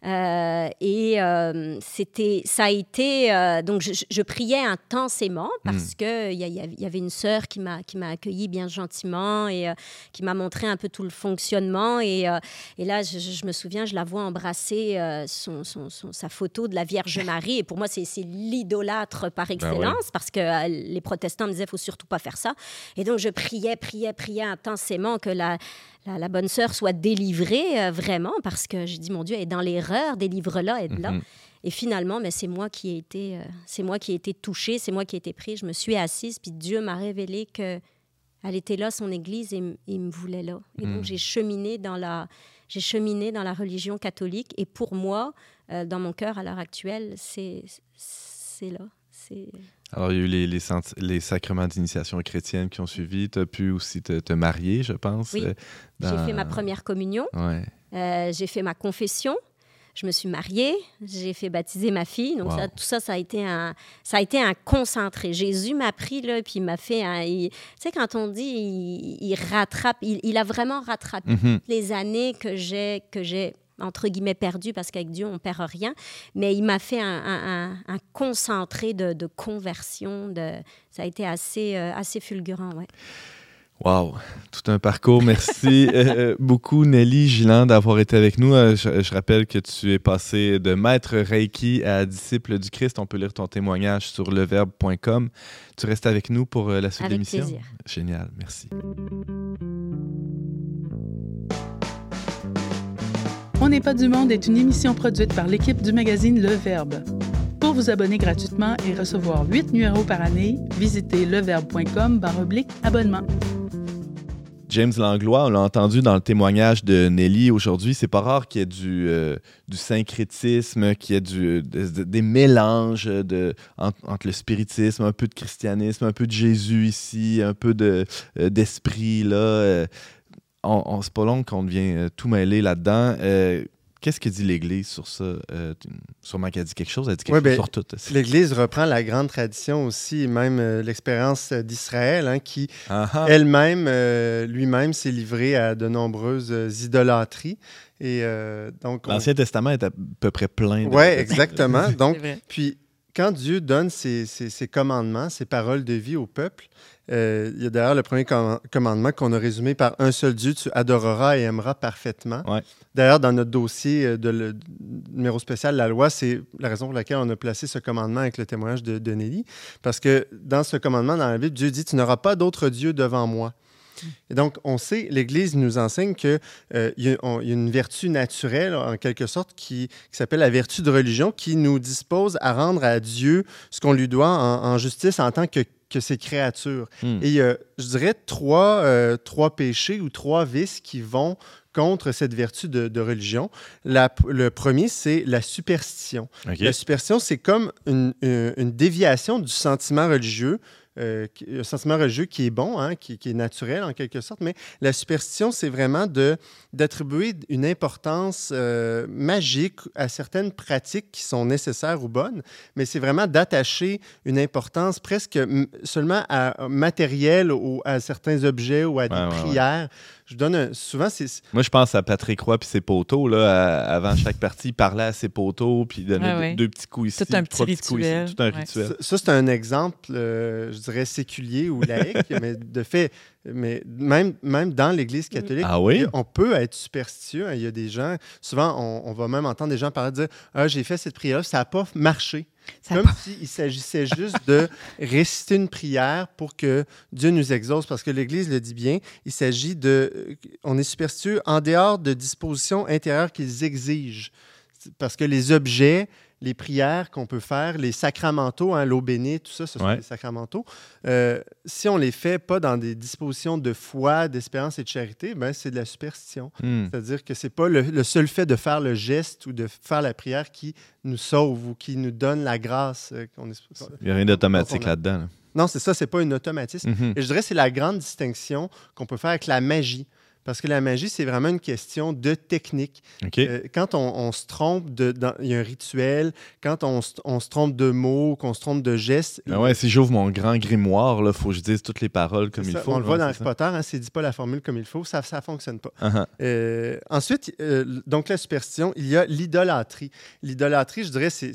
Euh, et euh, c'était, ça a été. euh, donc, je, je- priais intensément parce Hmm. que il y, y avait- il y avait une sœur qui m'a qui m'a accueilli bien gentiment et euh, qui m'a montré un peu tout le fonctionnement. Et, euh, et là, je, je- me souviens, je la vois embrasser euh, son, son- son- sa photo de la Vierge (laughs) Marie. Et pour moi, c'est, l'idolâtre par excellence parce que les protestants me disaient, faut surtout pas faire ça. Et donc, je priais, priais, priais intensément que la, la, la bonne sœur soit délivrée euh, vraiment parce que je dis, mon Dieu, elle est dans l'erreur, délivre-la, aide-la. Mhm. Et finalement, mais c'est moi qui ai été, euh, c'est moi qui ai été touchée, c'est moi qui ai été prise. Je me suis assise, puis Dieu m'a révélé que elle était là, son Église, et il me voulait là. Et Mm. donc j'ai cheminé dans la, j'ai cheminé dans la religion catholique. Et pour moi, euh, dans mon cœur à l'heure actuelle, c'est, c'est là. Alors, il y a eu les, les, sacrements d'initiation chrétienne qui ont suivi. Tu as pu aussi te, te marier, je pense. Oui. euh, J'ai fait ma première communion. Ouais. Euh, j'ai fait ma confession. Je me suis mariée, j'ai fait baptiser ma fille. Donc, Wow. ça, tout ça, ça a été un, ça a été un concentré. Jésus m'a pris, là, puis il m'a fait un. Tu sais, quand on dit il, il rattrape, il, il a vraiment rattrapé Mhm. les années que j'ai entre guillemets perdues, parce qu'avec Dieu, on perd rien. Mais il m'a fait un, un- un- un concentré de, de conversion. De, ça a été assez, euh, assez fulgurant, ouais. Wow, tout un parcours. Merci euh, beaucoup, Nelly Giland, d'avoir été avec nous. Euh, je, je rappelle que tu es passé de maître Reiki à disciple du Christ. On peut lire ton témoignage sur leverbe.com. Tu restes avec nous pour euh, la suite de Avec l'émission. plaisir. Génial, merci. N'est pas du monde est une émission produite par l'équipe du magazine Le Verbe. Pour vous abonner gratuitement et recevoir 8 numéros par année, visitez leverbe.com abonnement. James Langlois, on l'a entendu dans le témoignage de Nelly aujourd'hui, c'est pas rare qu'il y ait du, euh, syncrétisme, qu'il y ait des mélanges de, entre, le spiritisme, un peu de christianisme, un peu de Jésus ici, un peu euh, d'esprit là. euh, on, on- c'est pas long qu'on devient euh, tout mêlé là-dedans. Euh, Qu'est-ce que dit l'Église sur ça? Euh, sûrement qu'elle dit quelque chose, elle dit quelque Ouais, chose ben, sur tout. L'Église reprend la grande tradition aussi, même euh, l'expérience d'Israël, hein, qui elle-même, euh, lui-même, s'est livré à de nombreuses euh, idolâtries. Et euh, donc, on- L'Ancien Testament est à peu près plein de... Ouais, (laughs) exactement. Donc, puis quand Dieu donne ses, ses- ses commandements, ses paroles de vie au peuple, euh, il y a d'ailleurs le premier com- commandement qu'on a résumé par un seul Dieu, tu adoreras et aimeras parfaitement. Ouais. D'ailleurs, dans notre dossier euh, de le numéro spécial, la loi, c'est la raison pour laquelle on a placé ce commandement avec le témoignage de, de Nelly. Parce que dans ce commandement, dans la Bible, Dieu dit, tu n'auras pas d'autre Dieu devant moi. Et donc, on sait, l'Église nous enseigne qu'il y, a on- il y a une vertu naturelle, en quelque sorte, qui, qui s'appelle la vertu de religion, qui nous dispose à rendre à Dieu ce qu'on lui doit en, en justice en tant que, que ses créatures. Hmm. Et a, je dirais, trois, euh, trois péchés ou trois vices qui vont contre cette vertu de, de religion. La- le premier, c'est la superstition. La superstition, c'est comme une, une- une déviation du sentiment religieux, euh, un sentiment religieux qui est bon, hein, qui, qui est naturel en quelque sorte, mais la superstition, c'est vraiment d'attribuer une importance euh, magique à certaines pratiques qui sont nécessaires ou bonnes, mais c'est vraiment d'attacher une importance presque seulement à, matérielle ou à certains objets ou à des Ouais, ouais, ouais. Je donne un- souvent, c'est, Moi, je pense à Patrick Roy puis ses poteaux. Là, à- avant chaque partie, il parlait à ses poteaux puis il donnait Ouais, deux, petits coups ici, Tout un trois petit petits coups ici, rituel. tout un Ouais. rituel. Ça, ça, c'est un exemple, euh, je dirais, séculier ou laïque, (laughs) mais de fait, mais même, même dans l'Église catholique, Ah oui? on peut être superstitieux. hein. Il y a des gens, souvent, on, on va même entendre des gens parler de dire Ah, j'ai fait cette prière, ça n'a pas marché. Ça Comme s'il s'agissait juste de réciter une prière pour que Dieu nous exauce, parce que l'Église le dit bien, il s'agit de. On est superstitieux en dehors de dispositions intérieures qu'ils exigent. Parce que les objets, les prières qu'on peut faire, les sacramentaux, hein, l'eau bénite, tout ça, ce sont Ouais. des sacramentaux. euh, si on les fait pas dans des dispositions de foi, d'espérance et de charité, ben, c'est de la superstition. Hmm. C'est-à-dire que c'est pas le, le seul fait de faire le geste ou de faire la prière qui nous sauve ou qui nous donne la grâce. euh, qu'on est- Il n'y a rien d'automatique a- là-dedans. là. Non, c'est ça, c'est pas un automatisme. Mhm. Et je dirais que c'est la grande distinction qu'on peut faire avec la magie. Parce que la magie, c'est vraiment une question de technique. Euh, quand on, on se trompe, de, il y a un rituel, quand on, se- on se trompe de mots, qu'on se trompe de gestes. Ah ouais, si j'ouvre mon grand grimoire, il faut que je dise toutes les paroles comme il ça, faut. on le voit dans Harry. Potter, hein, c'est dit pas la formule comme il faut, ça ne fonctionne pas. Ah. Euh, ensuite, euh, donc la superstition, il y a l'idolâtrie. L'idolâtrie, je dirais, c'est-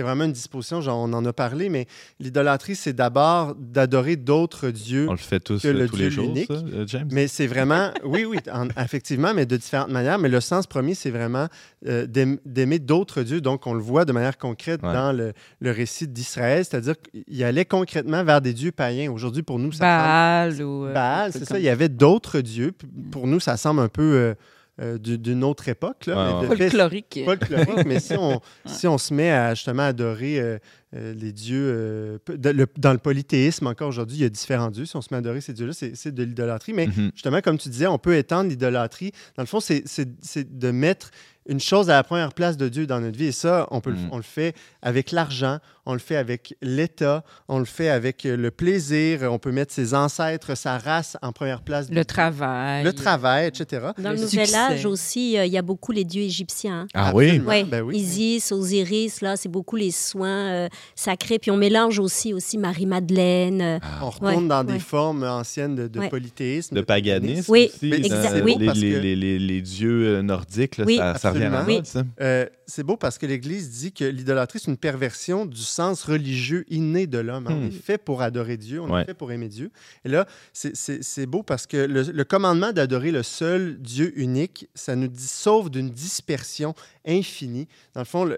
vraiment une disposition, genre, on en a parlé, mais l'idolâtrie, c'est d'abord d'adorer d'autres dieux. On le fait tous que le tous les Dieu jours, unique. ça, James? Mais c'est vraiment, oui, oui, en- effectivement, mais de différentes manières. Mais le sens premier, c'est vraiment euh, d'aim- d'aimer d'autres dieux. Donc, on le voit de manière concrète Ouais. dans le, le récit d'Israël, c'est-à-dire qu'il allait concrètement vers des dieux païens. Aujourd'hui, pour nous, ça semble- Baal ou. euh, Baal, c'est ça. comme Il y avait d'autres dieux. Puis Pour nous, ça semble un peu euh, euh, du- d'une autre époque. Là, Ouais, mais ouais. de fait, Folklorique. folklorique, mais si on, (laughs) si on se met à justement adorer euh, euh, les dieux, euh, peu- de- le- dans le polythéisme encore aujourd'hui, il y a différents dieux. Si on se met à adorer ces dieux-là, c'est de l'idolâtrie. Mais Mhm. justement, comme tu disais, on peut étendre l'idolâtrie. Dans le fond, c'est- c'est c'est de mettre une chose à la première place de Dieu dans notre vie. Et ça, on, peut le- Mhm. on le fait avec l'argent, on le fait avec l'État, on le fait avec euh, le plaisir. On peut mettre ses ancêtres, sa race en première place. Le travail. Le travail, etc. Dans Le le, Nouvel. Âge aussi, euh, il y a beaucoup les dieux égyptiens. hein. Ah oui? Ouais, Ben oui. Isis, Osiris, là, c'est beaucoup les soins euh, sacrés. Puis on mélange aussi, aussi Marie-Madeleine. euh, On retourne Ouais, dans ouais. des formes anciennes de, de Ouais. polythéisme. De paganisme Oui, aussi. Mais dans exact- les, oui. parce les- que- les- les- les dieux euh, nordiques, là, Oui, ça, ça revient à ça. Euh, c'est beau parce que l'Église dit que l'idolâtrie, c'est une perversion du sens religieux inné de l'homme. On Hmm. est fait pour adorer Dieu, on Ouais. est fait pour aimer Dieu. Et là, c'est- c'est c'est beau parce que le, le commandement d'adorer le seul Dieu unique, ça nous dit, sauve d'une dispersion infinie. Dans le fond,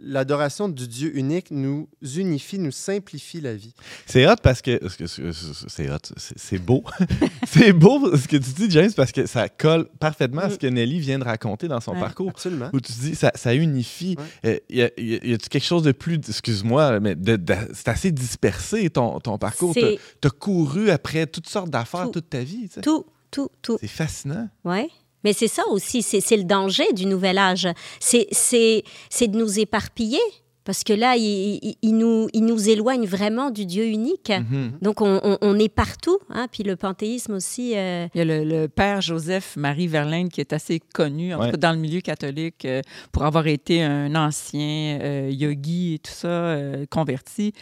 l'adoration du Dieu unique nous unifie, nous simplifie la vie. C'est hot parce que. parce que C'est hot, c'est beau. (laughs) c'est beau ce que tu dis, James, parce que ça colle parfaitement à ce que Nelly vient de raconter dans son Ouais. parcours. Absolument. Où tu dis, ça, ça unifie. Euh, y a- y a- y a-tu quelque chose de plus. Excuse-moi, mais de- de- c'est assez dispersé ton, ton parcours. Tu as couru après toutes sortes d'affaires Tout. toute ta vie. tout, tout, tout. C'est fascinant. Ouais. Mais c'est ça aussi, c'est le danger du nouvel âge. C'est de nous éparpiller. Parce que là, il, il- il nous, il nous éloigne vraiment du Dieu unique. Mhm. Donc, on, on- on est partout. Hein? Puis le panthéisme aussi. euh, Il y a le, le père Joseph-Marie Verlaine qui est assez connu, en Ouais. tout cas dans le milieu catholique, euh, pour avoir été un ancien euh, yogi et tout ça, euh, converti,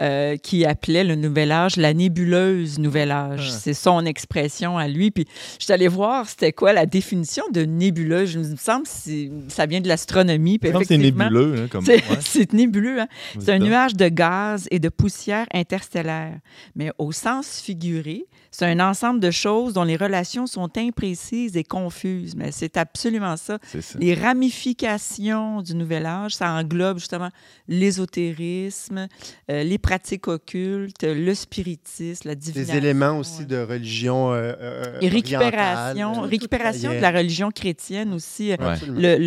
euh, qui appelait le nouvel âge la nébuleuse nouvel âge. Ah. C'est son expression à lui. Puis je suis allée voir c'était quoi la définition de nébuleuse. Je me semble que ça vient de l'astronomie. C'est nébuleux. comme, C'est ouais, (laughs) nébuleux. hein? C'est un nuage de gaz et de poussière interstellaire. Mais au sens figuré, c'est un ensemble de choses dont les relations sont imprécises et confuses. Mais c'est absolument ça. Les ramifications du nouvel âge, ça englobe justement l'ésotérisme, euh, les pratiques occultes, le spiritisme, la divination. Des éléments aussi ouais. de religion. euh, euh, Et orientale, récupération, euh, récupération de la religion chrétienne aussi. euh, Ouais.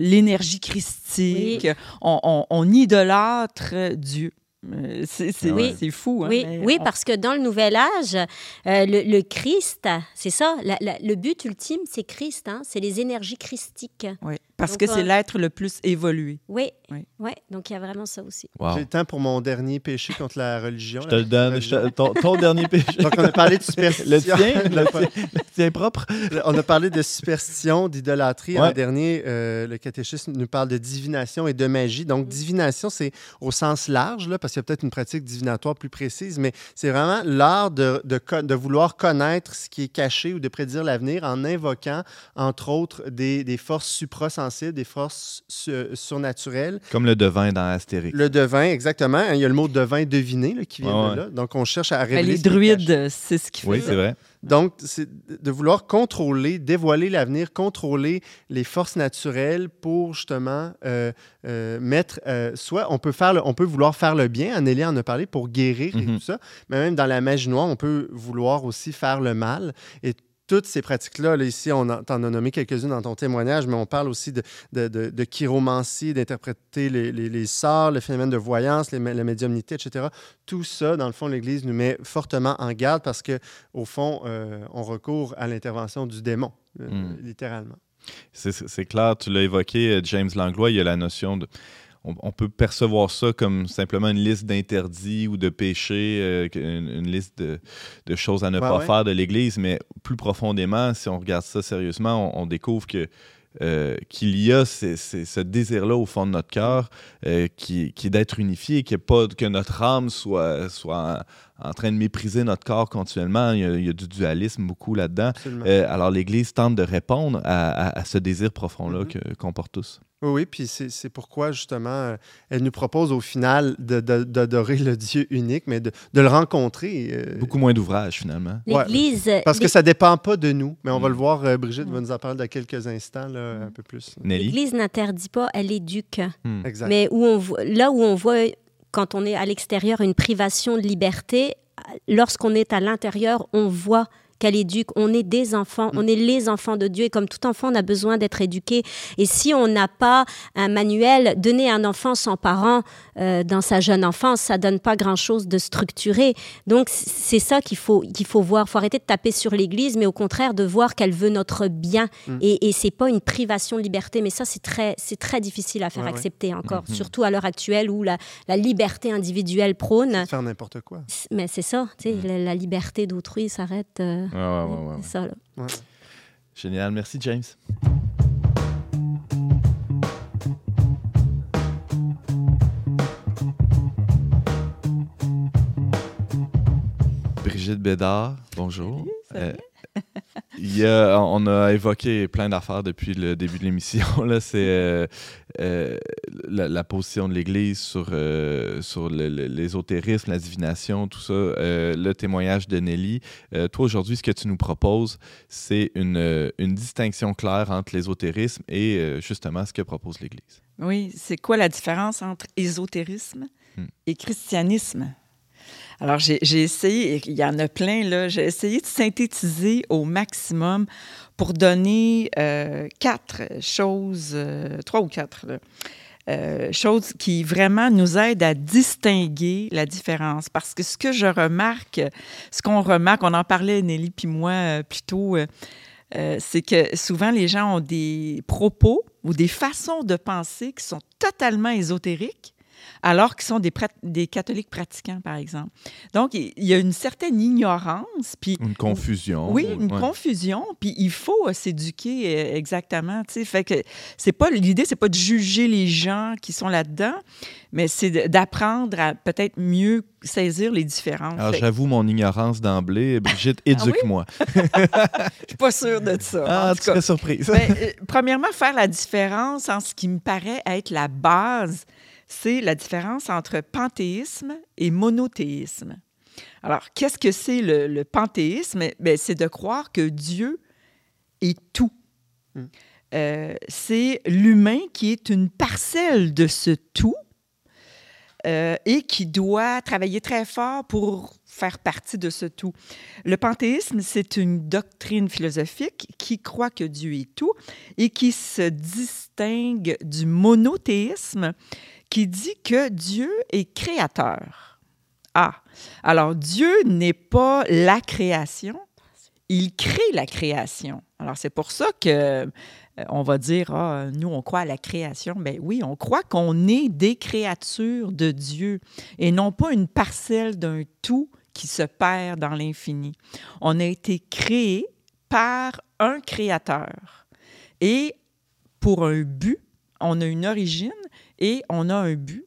l'énergie christique. On, on- on idolâtre Dieu. Euh, C'est Oui. fou. hein, Oui, mais oui on- parce que dans le Nouvel Âge, euh, le, le Christ, c'est ça, la- la- le but ultime, c'est Christ, hein, c'est les énergies christiques. oui, parce Donc, que c'est euh, l'être le plus évolué. Oui, Oui. ouais, donc il y a vraiment ça aussi. Wow. J'ai le temps pour mon dernier péché contre la religion. Je te le donne. je religion. te- ton, ton dernier (laughs) péché. Donc, on a parlé de superstition. Le tien, le (laughs) tien, le tien propre. On a parlé de superstition, d'idolâtrie. Ouais. En dernier, euh, le catéchisme nous parle de divination et de magie. Donc, divination, c'est au sens large, là, parce qu'il y a peut-être une pratique divinatoire plus précise, mais c'est vraiment l'art de, de, co- de vouloir connaître ce qui est caché ou de prédire l'avenir en invoquant, entre autres, des, des forces suprasensibles, des forces su- surnaturelles. Comme le devin dans Astérix. Le devin, exactement. Il y a le mot devin deviné là, qui vient Ouais, de là. Donc, on cherche à Ben, révéler. les ce est caché. druides, c'est ce qui fait. Oui, c'est vrai. Donc, c'est de vouloir contrôler, dévoiler l'avenir, contrôler les forces naturelles pour justement euh, euh, mettre. euh, soit on peut, faire le- on peut vouloir faire le bien, Anélie en a parlé, pour guérir et Mhm. tout ça, mais même dans la magie noire, on peut vouloir aussi faire le mal. Et toutes ces pratiques-là, là, ici, on en- t'en a nommé quelques-unes dans ton témoignage, mais on parle aussi de, de, de, de chiromancie, d'interpréter les, les, les sorts, le phénomène de voyance, les, la médiumnité, etc. Tout ça, dans le fond, l'Église nous met fortement en garde parce que, au fond, euh, on recourt à l'intervention du démon, euh, Mm. littéralement. C'est- C'est c'est clair, tu l'as évoqué, euh, James Langlois, il y a la notion de... On, on peut percevoir ça comme simplement une liste d'interdits ou de péchés, euh, une, une liste de, de choses à ne Ouais, pas ouais. faire de l'Église, mais plus profondément, si on regarde ça sérieusement, on, on découvre que euh, qu'il y a ces- ces- ce désir-là au fond de notre cœur euh, qui, qui est d'être unifié, qui est pas que notre âme soit, soit en, en train de mépriser notre corps continuellement. Il y a, il y a du dualisme beaucoup là-dedans. Euh, alors l'Église tente de répondre à, à- à ce désir profond-là Mhm. que- qu'on porte tous. Oui, oui, puis c'est c'est pourquoi, justement, euh, elle nous propose au final d'adorer le Dieu unique, mais de, de le rencontrer. euh, Beaucoup moins d'ouvrage finalement. Ouais. L'Église, Parce que ça dépend pas de nous. Mais on va Mm. le voir, euh, Brigitte va nous en parler dans quelques instants, là, un peu plus. L'Église n'interdit pas, elle éduque. Exact. Mais où on voit- là où on voit, quand on est à l'extérieur, une privation de liberté, lorsqu'on est à l'intérieur, on voit qu'elle éduque. On est des enfants, on est les enfants de Dieu. Et comme tout enfant, on a besoin d'être éduqué. Et si on n'a pas un manuel, donner un enfant sans parents euh, dans sa jeune enfance, ça donne pas grand-chose de structuré. Donc, c'est ça qu'il faut, qu'il faut voir. Il faut arrêter de taper sur l'Église, mais au contraire, de voir qu'elle veut notre bien. Mm. Et, et c'est pas une privation de liberté, mais ça, c'est très, c'est très difficile à faire Ouais, ouais. accepter encore, Mhm. surtout à l'heure actuelle où la, la liberté individuelle prône. De faire n'importe quoi. Mais c'est ça, tu sais, la, la liberté d'autrui s'arrête. euh, Ouais, ouais, ouais, ouais, ouais. C'est ça, là. Ouais. Génial, merci James. Brigitte Bédard, bonjour. Il y a- on a évoqué plein d'affaires depuis le début de l'émission. C'est euh, euh, la, la position de l'Église sur, euh, sur l'ésotérisme, la divination, tout ça. Euh, le témoignage de Nelly. Toi, aujourd'hui, ce que tu nous proposes, c'est une, une distinction claire entre l'ésotérisme et justement ce que propose l'Église. Oui, c'est quoi la différence entre ésotérisme Hmm. et christianisme? Alors, j'ai essayé, il y en a plein, là, j'ai essayé de synthétiser au maximum pour donner euh, quatre choses, euh, trois ou quatre, là, euh, chose qui vraiment nous aide à distinguer la différence. Parce que ce que je remarque, ce qu'on remarque, on en parlait, Nelly puis moi, euh, plus tôt, euh, euh, c'est que souvent les gens ont des propos ou des façons de penser qui sont totalement ésotériques alors qu'ils sont des, catholiques pratiquants, par exemple. Donc, il y a une certaine ignorance, puis Une confusion. oui, une Ouais. confusion, puis il faut euh, s'éduquer euh, exactement, tu sais, fait que c'est pas l'idée c'est pas de juger les gens qui sont là-dedans, mais c'est d'apprendre à peut-être mieux saisir les différences. Alors, que j'avoue mon ignorance d'emblée. Brigitte, Ah éduque-moi. (laughs) Je suis pas sûre de ça. Ah, en tu serais surprise. Ben, euh, premièrement, faire la différence en ce qui me paraît être la base, c'est la différence entre panthéisme et monothéisme. Alors, qu'est-ce que c'est le, le panthéisme? Ben, c'est de croire que Dieu est tout. Hmm. Euh, c'est l'humain qui est une parcelle de ce tout euh, et qui doit travailler très fort pour faire partie de ce tout. Le panthéisme, c'est une doctrine philosophique qui croit que Dieu est tout et qui se distingue du monothéisme qui dit que Dieu est créateur. Ah, alors Dieu n'est pas la création, il crée la création. Alors c'est pour ça que euh, on va dire ah, nous on croit à la création. Ben oui, on croit qu'on est des créatures de Dieu et non pas une parcelle d'un tout qui se perd dans l'infini. On a été créé par un créateur et pour un but, on a une origine et on a un but.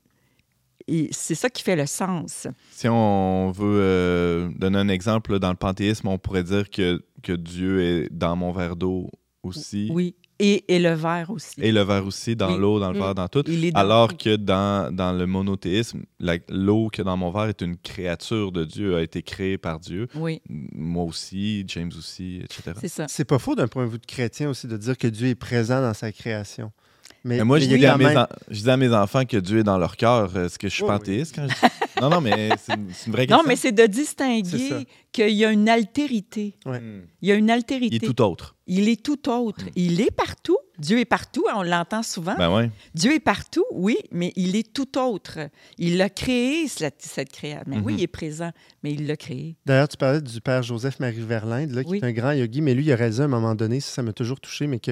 Et c'est ça qui fait le sens. Si on veut euh, donner un exemple, dans le panthéisme, on pourrait dire que, que Dieu est dans mon verre d'eau aussi. Oui. Et, et le verre aussi. Et le verre aussi, dans Oui. l'eau, dans le verre, dans tout. Il est dans- Alors que dans, dans le monothéisme, l'eau que dans mon verre est une créature de Dieu, a été créée par Dieu. Oui, Moi aussi, James aussi, etc. c'est ça. C'est pas faux d'un point de vue de chrétien aussi de dire que Dieu est présent dans sa création. Mais, Mais moi, je il dis, à mes même- en- je dis à mes enfants que Dieu est dans leur cœur. Est-ce que je suis Oui, oui. panthéiste quand je dis... Non, non, mais c'est une, c'est une vraie question. Non, mais c'est de distinguer qu'il y a une altérité. Ouais. Hmm. Il y a une Il altérité. est tout autre. Il est tout autre. Il est partout. Dieu est partout. On l'entend souvent. Ben ouais. Dieu est partout, oui, mais il est tout autre. Il a créé cette, cette création. Mais oui, Mhm. il est présent, mais il l'a créé. D'ailleurs, tu parlais du père Joseph-Marie Verlinde, là, qui Oui. est un grand yogi, mais lui, il a réalisé à un moment donné, ça, ça m'a toujours touché, mais que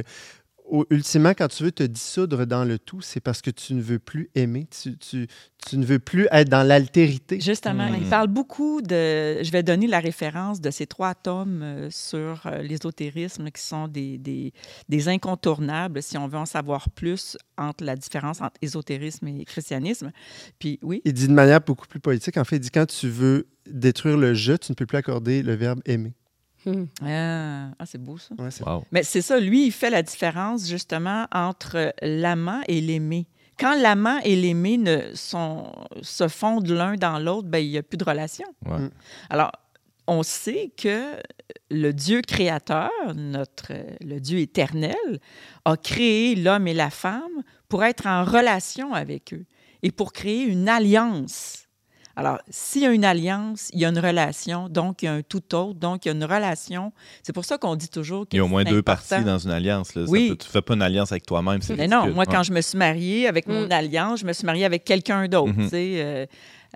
ultimement, quand tu veux te dissoudre dans le tout, c'est parce que tu ne veux plus aimer, tu, tu- tu ne veux plus être dans l'altérité. Justement, Mhm. il parle beaucoup de. Je vais donner la référence de ces trois tomes euh, sur euh, l'ésotérisme qui sont des, des, des incontournables si on veut en savoir plus entre la différence entre ésotérisme et christianisme. Puis oui, Il dit de manière beaucoup plus politique, en fait, il dit quand tu veux détruire le je, tu ne peux plus accorder le verbe aimer. Hmm. ah, ah, c'est beau ça. Ouais, c'est- Wow. Mais c'est ça, lui, il fait la différence justement entre l'amant et l'aimé. Quand l'amant et l'aimé ne sont, se fondent l'un dans l'autre, ben, il n'y a plus de relation. Ouais. Mm. Alors, on sait que le Dieu créateur, notre, le Dieu éternel, a créé l'homme et la femme pour être en relation avec eux et pour créer une alliance. Alors, s'il y a une alliance, il y a une relation, donc il y a un tout autre, donc il y a une relation. C'est pour ça qu'on dit toujours que Il y a au moins deux parties dans une alliance. Là. Ça Oui. peut- tu fais pas une alliance avec toi-même. c'est Mais non, moi, Ouais. quand je me suis mariée avec mon Mm. alliance, je me suis mariée avec quelqu'un d'autre. Mhm. tu sais, euh,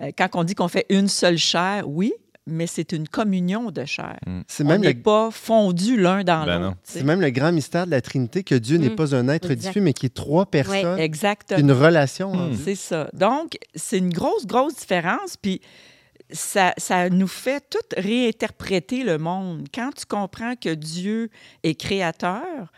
euh, quand on dit qu'on fait une seule chair, oui, mais c'est une communion de chair. C'est On même, n'est le, pas fondus l'un dans Ben l'autre. c'est même le grand mystère de la Trinité que Dieu n'est Mm. pas un être Exact. diffus, mais qui est trois personnes, Exactement. une relation. Mm. C'est ça. Donc, c'est une grosse, grosse différence. Puis, ça, ça nous fait tout réinterpréter le monde. Quand tu comprends que Dieu est créateur,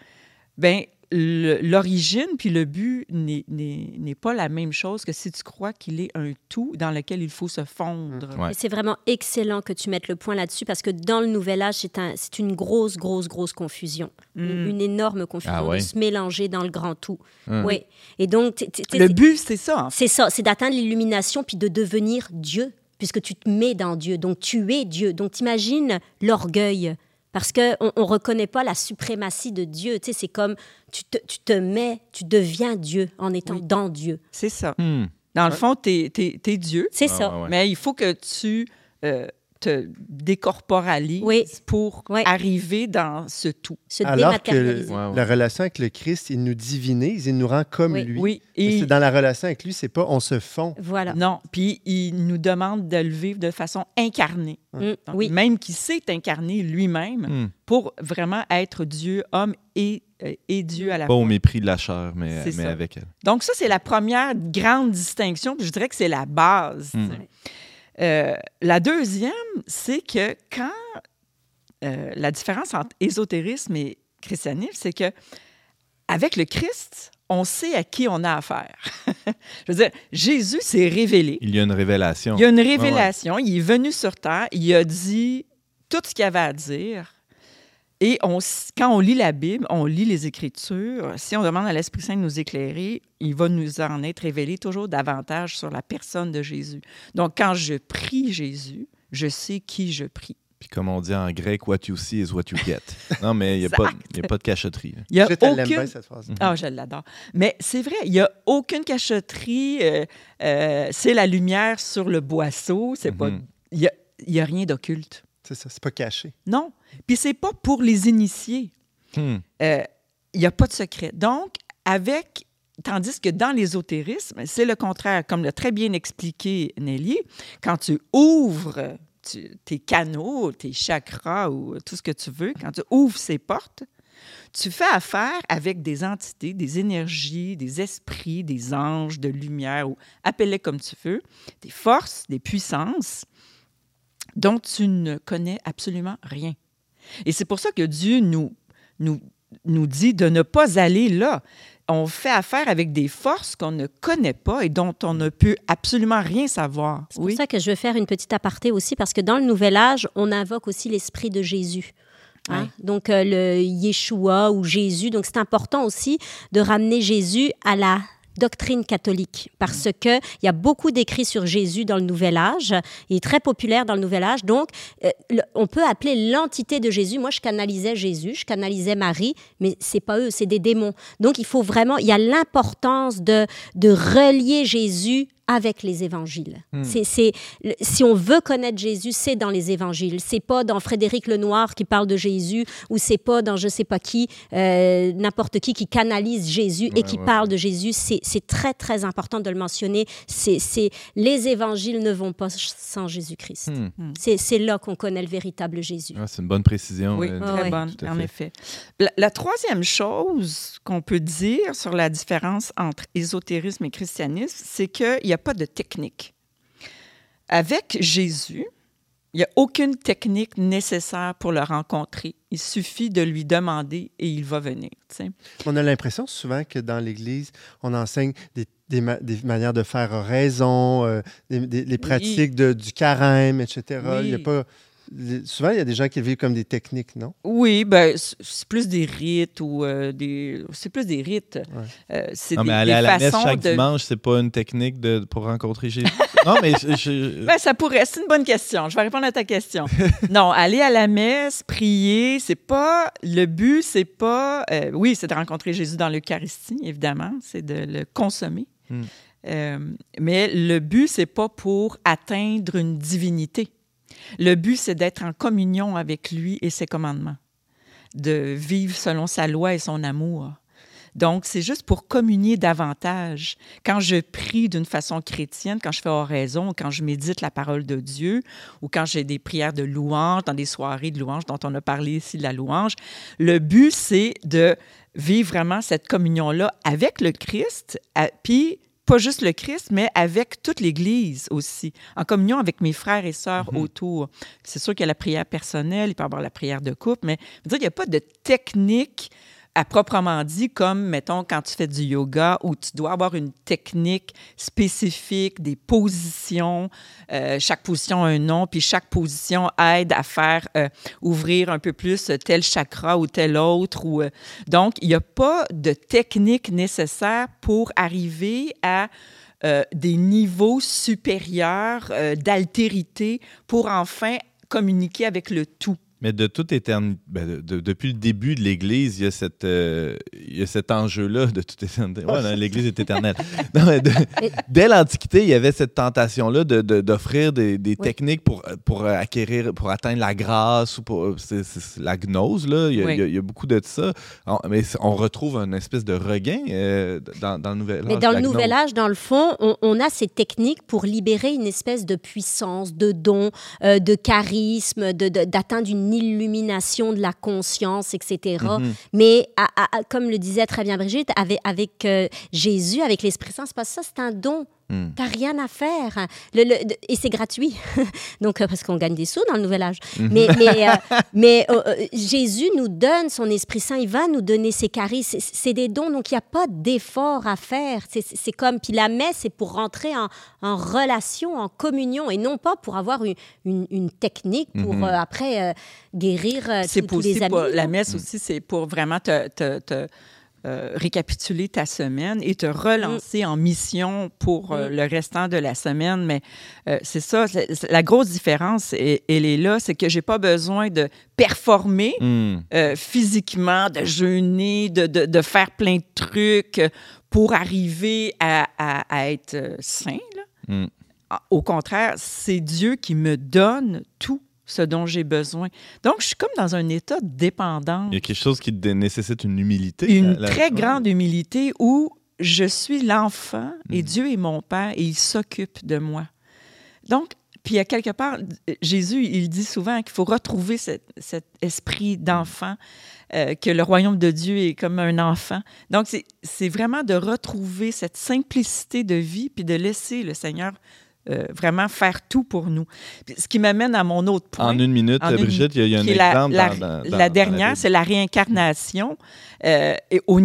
ben l'origine puis le but n'est- n'est n'est pas la même chose que si tu crois qu'il est un tout dans lequel il faut se fondre. Ouais. Et C'est vraiment excellent que tu mettes le point là-dessus parce que dans le Nouvel Âge, c'est un, c'est une grosse, grosse, grosse confusion. Une, Mm. une énorme confusion Ah ouais. de se mélanger dans le grand tout. Hum. Oui. Et donc, t- t- t- Le but, c'est ça. en fait. c'est ça, c'est d'atteindre l'illumination puis de devenir Dieu, puisque tu te mets dans Dieu. Donc, tu es Dieu. Donc, t'imagines l'orgueil. Parce qu'on ne reconnaît pas la suprématie de Dieu. Tu sais, c'est comme tu te, tu te mets, tu deviens Dieu en étant Oui. dans Dieu. C'est ça. Hmm. Dans le fond, tu es, Dieu, C'est Ah, ça. ouais, ouais. mais il faut que tu euh, te décorporalises Oui. pour Oui. arriver dans ce tout. Se Alors que la relation avec le Christ, il nous divinise, il nous rend comme Oui. lui. Oui, Mais et dans la relation avec lui, c'est pas on se fond. Voilà. non, puis il nous demande de le vivre de façon incarnée. Mm, Donc, oui. Même qu'il s'est incarné lui-même Hmm. pour vraiment être Dieu, homme et, euh, et Dieu à la Pas au fois. mépris de la chair, mais, mais avec elle. Donc ça, c'est la première grande distinction, puis je dirais que c'est la base. Euh, la deuxième, c'est que quand euh, la différence entre ésotérisme et christianisme, c'est que avec le Christ, on sait à qui on a affaire. (laughs) je veux dire, Jésus s'est révélé. Il y a une révélation. Il y a une révélation. Il est venu sur Terre. Il a dit tout ce qu'il avait à dire. Et on, quand on lit la Bible, on lit les Écritures. Si on demande à l'Esprit Saint de nous éclairer, il va nous en être révélé toujours davantage sur la personne de Jésus. Donc, quand je prie Jésus, je sais qui je prie. Puis comme on dit en grec, what you see is what you get. (laughs) non, mais il n'y a, pas- Exact. il y a pas de cachotterie. Il y a Je aucune... bien, cette phrase. Ah, je l'adore. Mais c'est vrai, il n'y a aucune cachotterie. euh, euh, c'est la lumière sur le boisseau. C'est pas... Mhm. Il n'y a, il y a rien d'occulte. C'est ça, c'est pas caché. Non. Puis c'est pas pour les initiés. Hmm. Euh, Il n'y a pas de secret. Donc, avec. Tandis que dans l'ésotérisme, c'est le contraire. Comme l'a très bien expliqué Nelly, quand tu ouvres tu- tes canaux, tes chakras ou tout ce que tu veux, quand tu ouvres ces portes, tu fais affaire avec des entités, des énergies, des esprits, des anges, de lumière, ou appelle-les comme tu veux, des forces, des puissances dont tu ne connais absolument rien. Et c'est pour ça que Dieu nous, nous, nous dit de ne pas aller là. On fait affaire avec des forces qu'on ne connaît pas et dont on ne peut absolument rien savoir. C'est pour ça que je veux faire une petite aparté aussi, parce que dans le Nouvel Âge, on invoque aussi l'esprit de Jésus. Hein? Donc, euh, le Yeshua ou Jésus. Donc, c'est important aussi de ramener Jésus à la doctrine catholique parce que il y a beaucoup d'écrits sur Jésus dans le Nouvel Âge. Il est très populaire dans le Nouvel Âge. Donc, euh, le- on peut appeler l'entité de Jésus. Moi, je canalisais Jésus, je canalisais Marie, mais c'est pas eux, c'est des démons. Donc, il faut vraiment, il y a l'importance de, de relier Jésus avec les évangiles. C'est, c'est, si on veut connaître Jésus, c'est dans les évangiles. C'est pas dans Frédéric Lenoir qui parle de Jésus ou c'est pas dans je sais pas qui, euh, n'importe qui qui canalise Jésus et qui ouais, parle de Jésus. C'est, c'est très, très important de le mentionner. C'est, c'est, les évangiles ne vont pas sans Jésus-Christ. Hmm. C'est, c'est là qu'on connaît le véritable Jésus. Ah, c'est une bonne précision. Oui, euh, très bonne, en effet. La, la troisième chose qu'on peut dire sur la différence entre ésotérisme et christianisme, c'est qu'il n'y a pas de technique. Avec Jésus, il n'y a aucune technique nécessaire pour le rencontrer. Il suffit de lui demander et il va venir. On a l'impression souvent que dans l'Église, on enseigne des, des ma- des manières de faire raison, euh, des, les pratiques de- du carême, etc. Il y a pas, souvent, il y a des gens qui le vivent comme des techniques, non? Oui, ben, c'est plus des rites ou euh, des. C'est plus des rites. Euh, c'est Non, des, mais aller des à la messe chaque de dimanche, c'est pas une technique de, pour rencontrer Jésus. (laughs) non, mais je- je- Ben, ça pourrait. C'est une bonne question. Je vais répondre à ta question. (laughs) non, aller à la messe, prier, c'est pas. Le but, c'est pas. euh, oui, c'est de rencontrer Jésus dans l'Eucharistie, évidemment. C'est de le consommer. Hmm. Euh, mais le but, c'est pas pour atteindre une divinité. Le but, c'est d'être en communion avec lui et ses commandements, de vivre selon sa loi et son amour. Donc, c'est juste pour communier davantage. Quand je prie d'une façon chrétienne, quand je fais oraison, quand je médite la parole de Dieu, ou quand j'ai des prières de louange, dans des soirées de louange dont on a parlé ici de la louange, le but, c'est de vivre vraiment cette communion-là avec le Christ, puis pas juste le Christ, mais avec toute l'Église aussi, en communion avec mes frères et sœurs autour. C'est sûr qu'il y a la prière personnelle, il peut y avoir la prière de couple, mais je veux dire, il n'y a pas de technique à proprement dit, comme, mettons, quand tu fais du yoga, où tu dois avoir une technique spécifique, des positions. euh, chaque position a un nom, puis chaque position aide à faire euh, ouvrir un peu plus tel chakra ou tel autre. Euh, donc, il n'y a pas de technique nécessaire pour arriver à des niveaux supérieurs d'altérité pour enfin communiquer avec le tout. Mais de toute éternité, ben, de- de- depuis le début de l'Église, il y a, cette, euh, il y a cet enjeu-là de toute éternité. Ouais, L'Église est éternelle. (laughs) Non, mais de- Mais- dès l'Antiquité, il y avait cette tentation-là d'offrir des, des Oui. techniques pour, pour acquérir, pour atteindre la grâce ou pour la gnose. Là. Il, y a, Oui. il y a- il y a beaucoup de ça. On- mais on retrouve une espèce de regain euh, dans, dans le Nouvel Mais Âge, dans le Nouvel. Âge, dans le fond, on, on a ces techniques pour libérer une espèce de puissance, de don, euh, de charisme, d'atteindre une illumination de la conscience, etc. Mhm. Mais à- à- à- comme le disait très bien Brigitte, avec, avec euh, Jésus, avec l'Esprit Saint, c'est pas ça, c'est un don. Mm. T'as rien à faire. Le- le- de- et c'est gratuit. (laughs) Donc, euh, parce qu'on gagne des sous dans le Nouvel Âge. Mhm. Mais, mais, euh, (laughs) mais euh, Jésus nous donne son Esprit Saint. Il va nous donner ses charismes. C'est- C'est des dons. Donc, il n'y a pas d'effort à faire. C'est- comme. Puis la messe, c'est pour rentrer en, en relation, en communion, et non pas pour avoir une, une- une technique pour euh, après euh, guérir euh, C'est tous tous les amis. pour- la messe aussi, c'est pour vraiment te, te- te, euh, récapituler ta semaine et te relancer en mission pour euh, Mm. le restant de la semaine. Mais euh, c'est ça, la grosse différence, elle est là, c'est que j'ai pas besoin de performer Mm. physiquement, de jeûner, de, de- de faire plein de trucs pour arriver à, à- à être saint. là. Mm. Au contraire, c'est Dieu qui me donne tout ce dont j'ai besoin. Donc, je suis comme dans un état de dépendance, Il y a quelque chose qui nécessite une humilité. une La- très grande humilité où je suis l'enfant et Mhm. Dieu est mon père et il s'occupe de moi. Donc, puis à quelque part, Jésus, il dit souvent qu'il faut retrouver cet, cet esprit d'enfant, euh, que le royaume de Dieu est comme un enfant. Donc, c'est vraiment de retrouver cette simplicité de vie, puis de laisser le Seigneur euh, vraiment faire tout pour nous. Ce qui m'amène à mon autre point. En une minute, En une Brigitte, il y a, il y a un exemple la- dans, dans- dans- la dans dernière, c'est la réincarnation euh, et au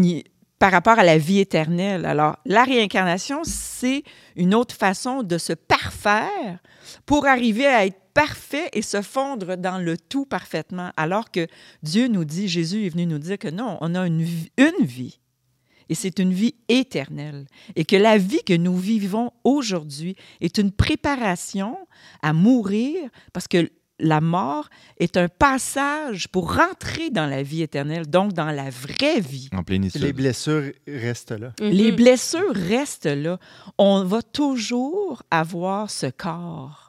par rapport à la vie éternelle. Alors, la réincarnation, c'est une autre façon de se parfaire pour arriver à être parfait et se fondre dans le tout parfaitement. Alors que Dieu nous dit, Jésus est venu nous dire que non, on a une vie et c'est une vie éternelle. Et que la vie que nous vivons aujourd'hui est une préparation à mourir parce que la mort est un passage pour rentrer dans la vie éternelle, donc dans la vraie vie. En plénitude. Les blessures restent là. Les Mhm. blessures restent là. On va toujours avoir ce corps.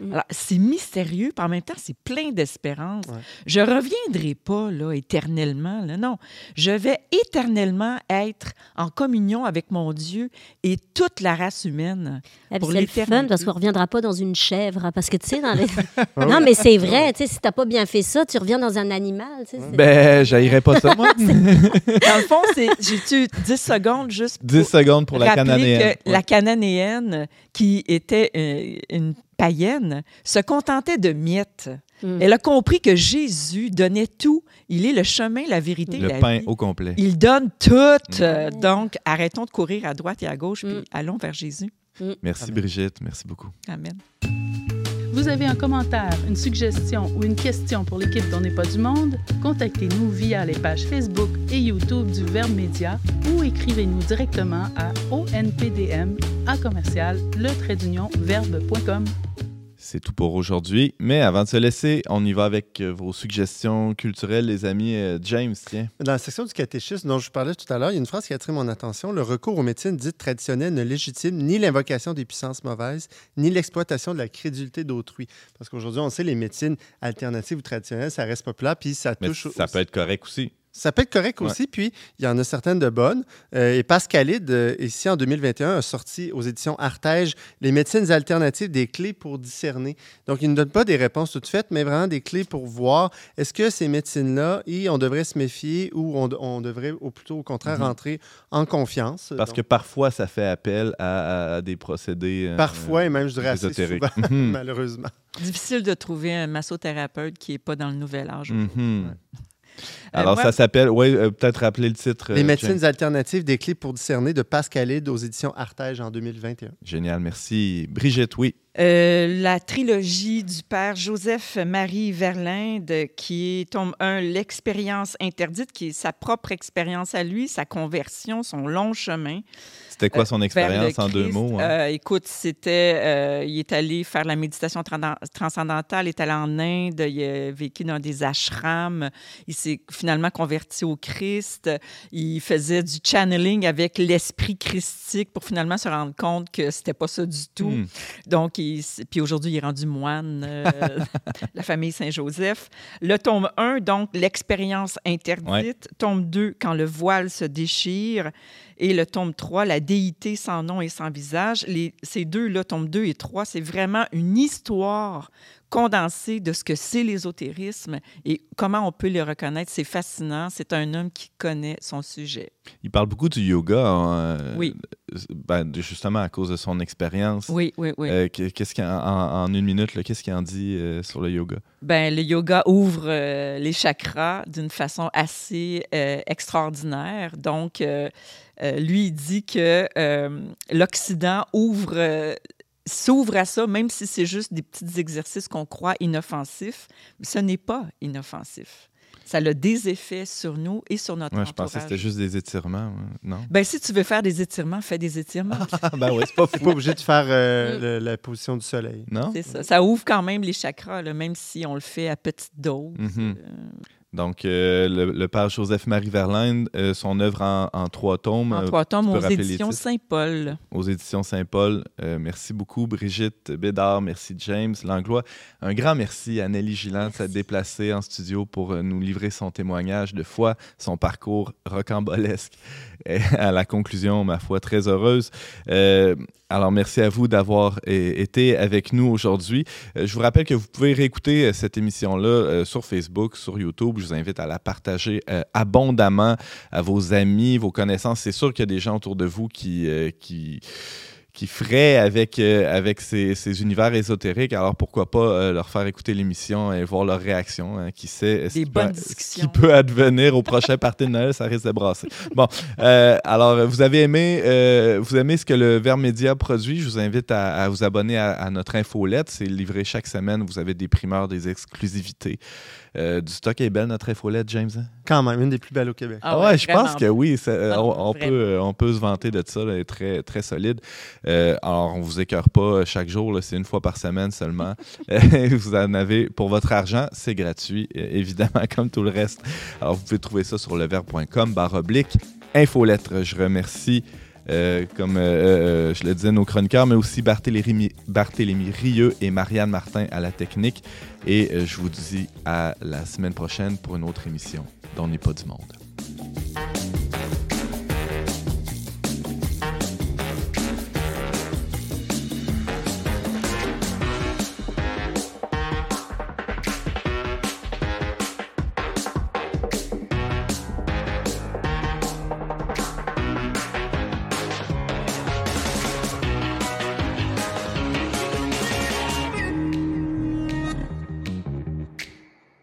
Mm. Alors, c'est mystérieux, puis en même temps, c'est plein d'espérance. Ouais. Je reviendrai pas là éternellement, là, non. Je vais éternellement être en communion avec mon Dieu et toute la race humaine. Ah, pour c'est le fun l'éternité. parce qu'on ne reviendra pas dans une chèvre. hein, Parce que, tu sais, dans (laughs) les... non, mais c'est vrai. Tu sais, si tu n'as pas bien fait ça, tu reviens dans un animal. tu sais, Ben, j'haïrais pas ça, (laughs) moi. (laughs) Dans le fond, c'est- j'ai-tu 10 secondes juste pour 10 secondes pour la cananéenne. que la cananéenne, qui était euh, une païenne, se contentait de miettes. Mm. Elle a compris que Jésus donnait tout. Il est le chemin, la vérité, Le la pain vie. au complet. Il donne tout. Mm. Euh, Donc, arrêtons de courir à droite et à gauche, puis Mm. allons vers Jésus. Merci, Amen. Brigitte. Merci beaucoup. Amen. Vous avez un commentaire, une suggestion ou une question pour l'équipe d'On n'est pas du monde? Contactez-nous via les pages Facebook et YouTube du Verbe Média ou écrivez-nous directement à onpdm à commercial. C'est tout pour aujourd'hui. Mais avant de se laisser, on y va avec euh, vos suggestions culturelles, les amis. Euh, James, tiens. Dans la section du catéchisme dont je vous parlais tout à l'heure, il y a une phrase qui a attiré mon attention. Le recours aux médecines dites traditionnelles ne légitime ni l'invocation des puissances mauvaises, ni l'exploitation de la crédulité d'autrui. Parce qu'aujourd'hui, on sait, les médecines alternatives ou traditionnelles, ça reste populaire, puis ça Mais touche... ça aussi- peut être correct aussi. Ça peut être correct Ouais. aussi, puis il y en a certaines de bonnes. Euh, et Pascalide, euh, ici en 2021, a sorti aux éditions Artege les médecines alternatives, des clés pour discerner. Donc, il ne donne pas des réponses toutes faites, mais vraiment des clés pour voir est-ce que ces médecines-là, on devrait se méfier ou on, on devrait au plutôt au contraire Mhm. rentrer en confiance. Parce Donc, que parfois, ça fait appel à, à des procédés. euh, parfois, et même, je dirais assez souvent, Mhm. (laughs) malheureusement. Difficile de trouver un massothérapeute qui n'est pas dans le nouvel âge. Ouais. Alors, moi- ça s'appelle, oui, peut-être rappeler le titre. Les euh, médecines James. alternatives, des clés pour discerner de Pascalide aux éditions Artege en 2021. Génial, merci. Brigitte, oui. Euh, la trilogie du père Joseph-Marie Verlinde, qui est, tome 1, L'expérience interdite, qui est sa propre expérience à lui, sa conversion, son long chemin. C'était quoi son expérience en deux mots? hein? Euh, écoute, c'était. euh, il est allé faire la méditation tran- transcendantale, il est allé en Inde, il a vécu dans des ashrams, il s'est finalement converti au Christ, il faisait du channeling avec l'esprit christique pour finalement se rendre compte que c'était pas ça du tout. Hmm. Donc, il puis aujourd'hui, il est rendu moine, euh, (laughs) la famille Saint-Joseph. Le tome 1, donc, l'expérience interdite. Ouais. Tome 2, quand le voile se déchire. Et le tome 3, la déité sans nom et sans visage. Les, ces deux-là, tome 2 et 3, c'est vraiment une histoire condensée de ce que c'est l'ésotérisme et comment on peut le reconnaître. C'est fascinant. C'est un homme qui connaît son sujet. Il parle beaucoup du yoga, hein, euh, Oui. ben, justement à cause de son expérience. Oui, oui, oui. Euh, que- qu'est-ce qu'il en, une minute, qu'est-ce qu'il en dit euh, sur le yoga? Ben, le yoga ouvre les chakras d'une façon assez extraordinaire. Donc, euh, lui, il dit que euh, l'Occident ouvre, euh, s'ouvre à ça, même si c'est juste des petits exercices qu'on croit inoffensifs. Mais ce n'est pas inoffensif. Ça a des effets sur nous et sur notre Ouais, je pensais que entourage. c'était juste des étirements. Non? Ben, si tu veux faire des étirements, fais des étirements. (laughs) Ah, ben oui, c'est pas obligé de faire euh, Mm. le- la position du soleil. Non? C'est ça. Ça ouvre quand même les chakras, là, même si on le fait à petite dose. Mhm. Euh, Donc, euh, le, le père Joseph-Marie Verlaine, euh, son œuvre en, en trois tomes en euh, trois tomes aux éditions? Saint-Paul. aux éditions Saint-Paul. Euh, merci beaucoup, Brigitte Bédard. Merci, James Langlois. Un grand merci à Nelly Gilland de s'être déplacée en studio pour nous livrer son témoignage de foi, son parcours rocambolesque. (laughs) Et à la conclusion, ma foi, très heureuse. Alors, merci à vous d'avoir euh, été avec nous aujourd'hui. Euh, je vous rappelle que vous pouvez réécouter euh, cette émission-là sur Facebook, sur YouTube. Je vous invite à la partager abondamment à vos amis, vos connaissances. C'est sûr qu'il y a des gens autour de vous qui, qui, qui feraient avec, euh, avec ces, ces univers ésotériques. Alors pourquoi pas euh, leur faire écouter l'émission et voir leur réaction. hein. qui sait ce Des qui, bonnes peut, qui advenir au prochain party de Noël, ça risque de brasser. Bon, euh, alors vous avez aimé, vous aimez ce que le Verbe Média produit. Je vous invite à, à vous abonner à, à notre infolette. C'est livré chaque semaine. Vous avez des primeurs, des exclusivités. Euh, du stock est belle, notre infolette, James. hein? Quand même, une des plus belles au Québec. Ah ouais, ouais, je pense que oui. ça- Ah, on, peut, on peut se vanter de ça. là, elle est très, très solide. Euh, alors, on vous écœure pas chaque jour. C'est une fois par semaine seulement. (laughs) Euh, vous en avez pour votre argent. C'est gratuit, évidemment, (laughs) comme tout le reste. Alors, vous pouvez trouver ça sur leverbe.com, barre oblique, infolettre. Je remercie. euh, comme euh, euh, je le disais, nos chroniqueurs, mais aussi Barthélémy, Barthélémy Rieux et Marianne Martin à la technique. Et euh, je vous dis à la semaine prochaine pour une autre émission dans n'est pas du monde.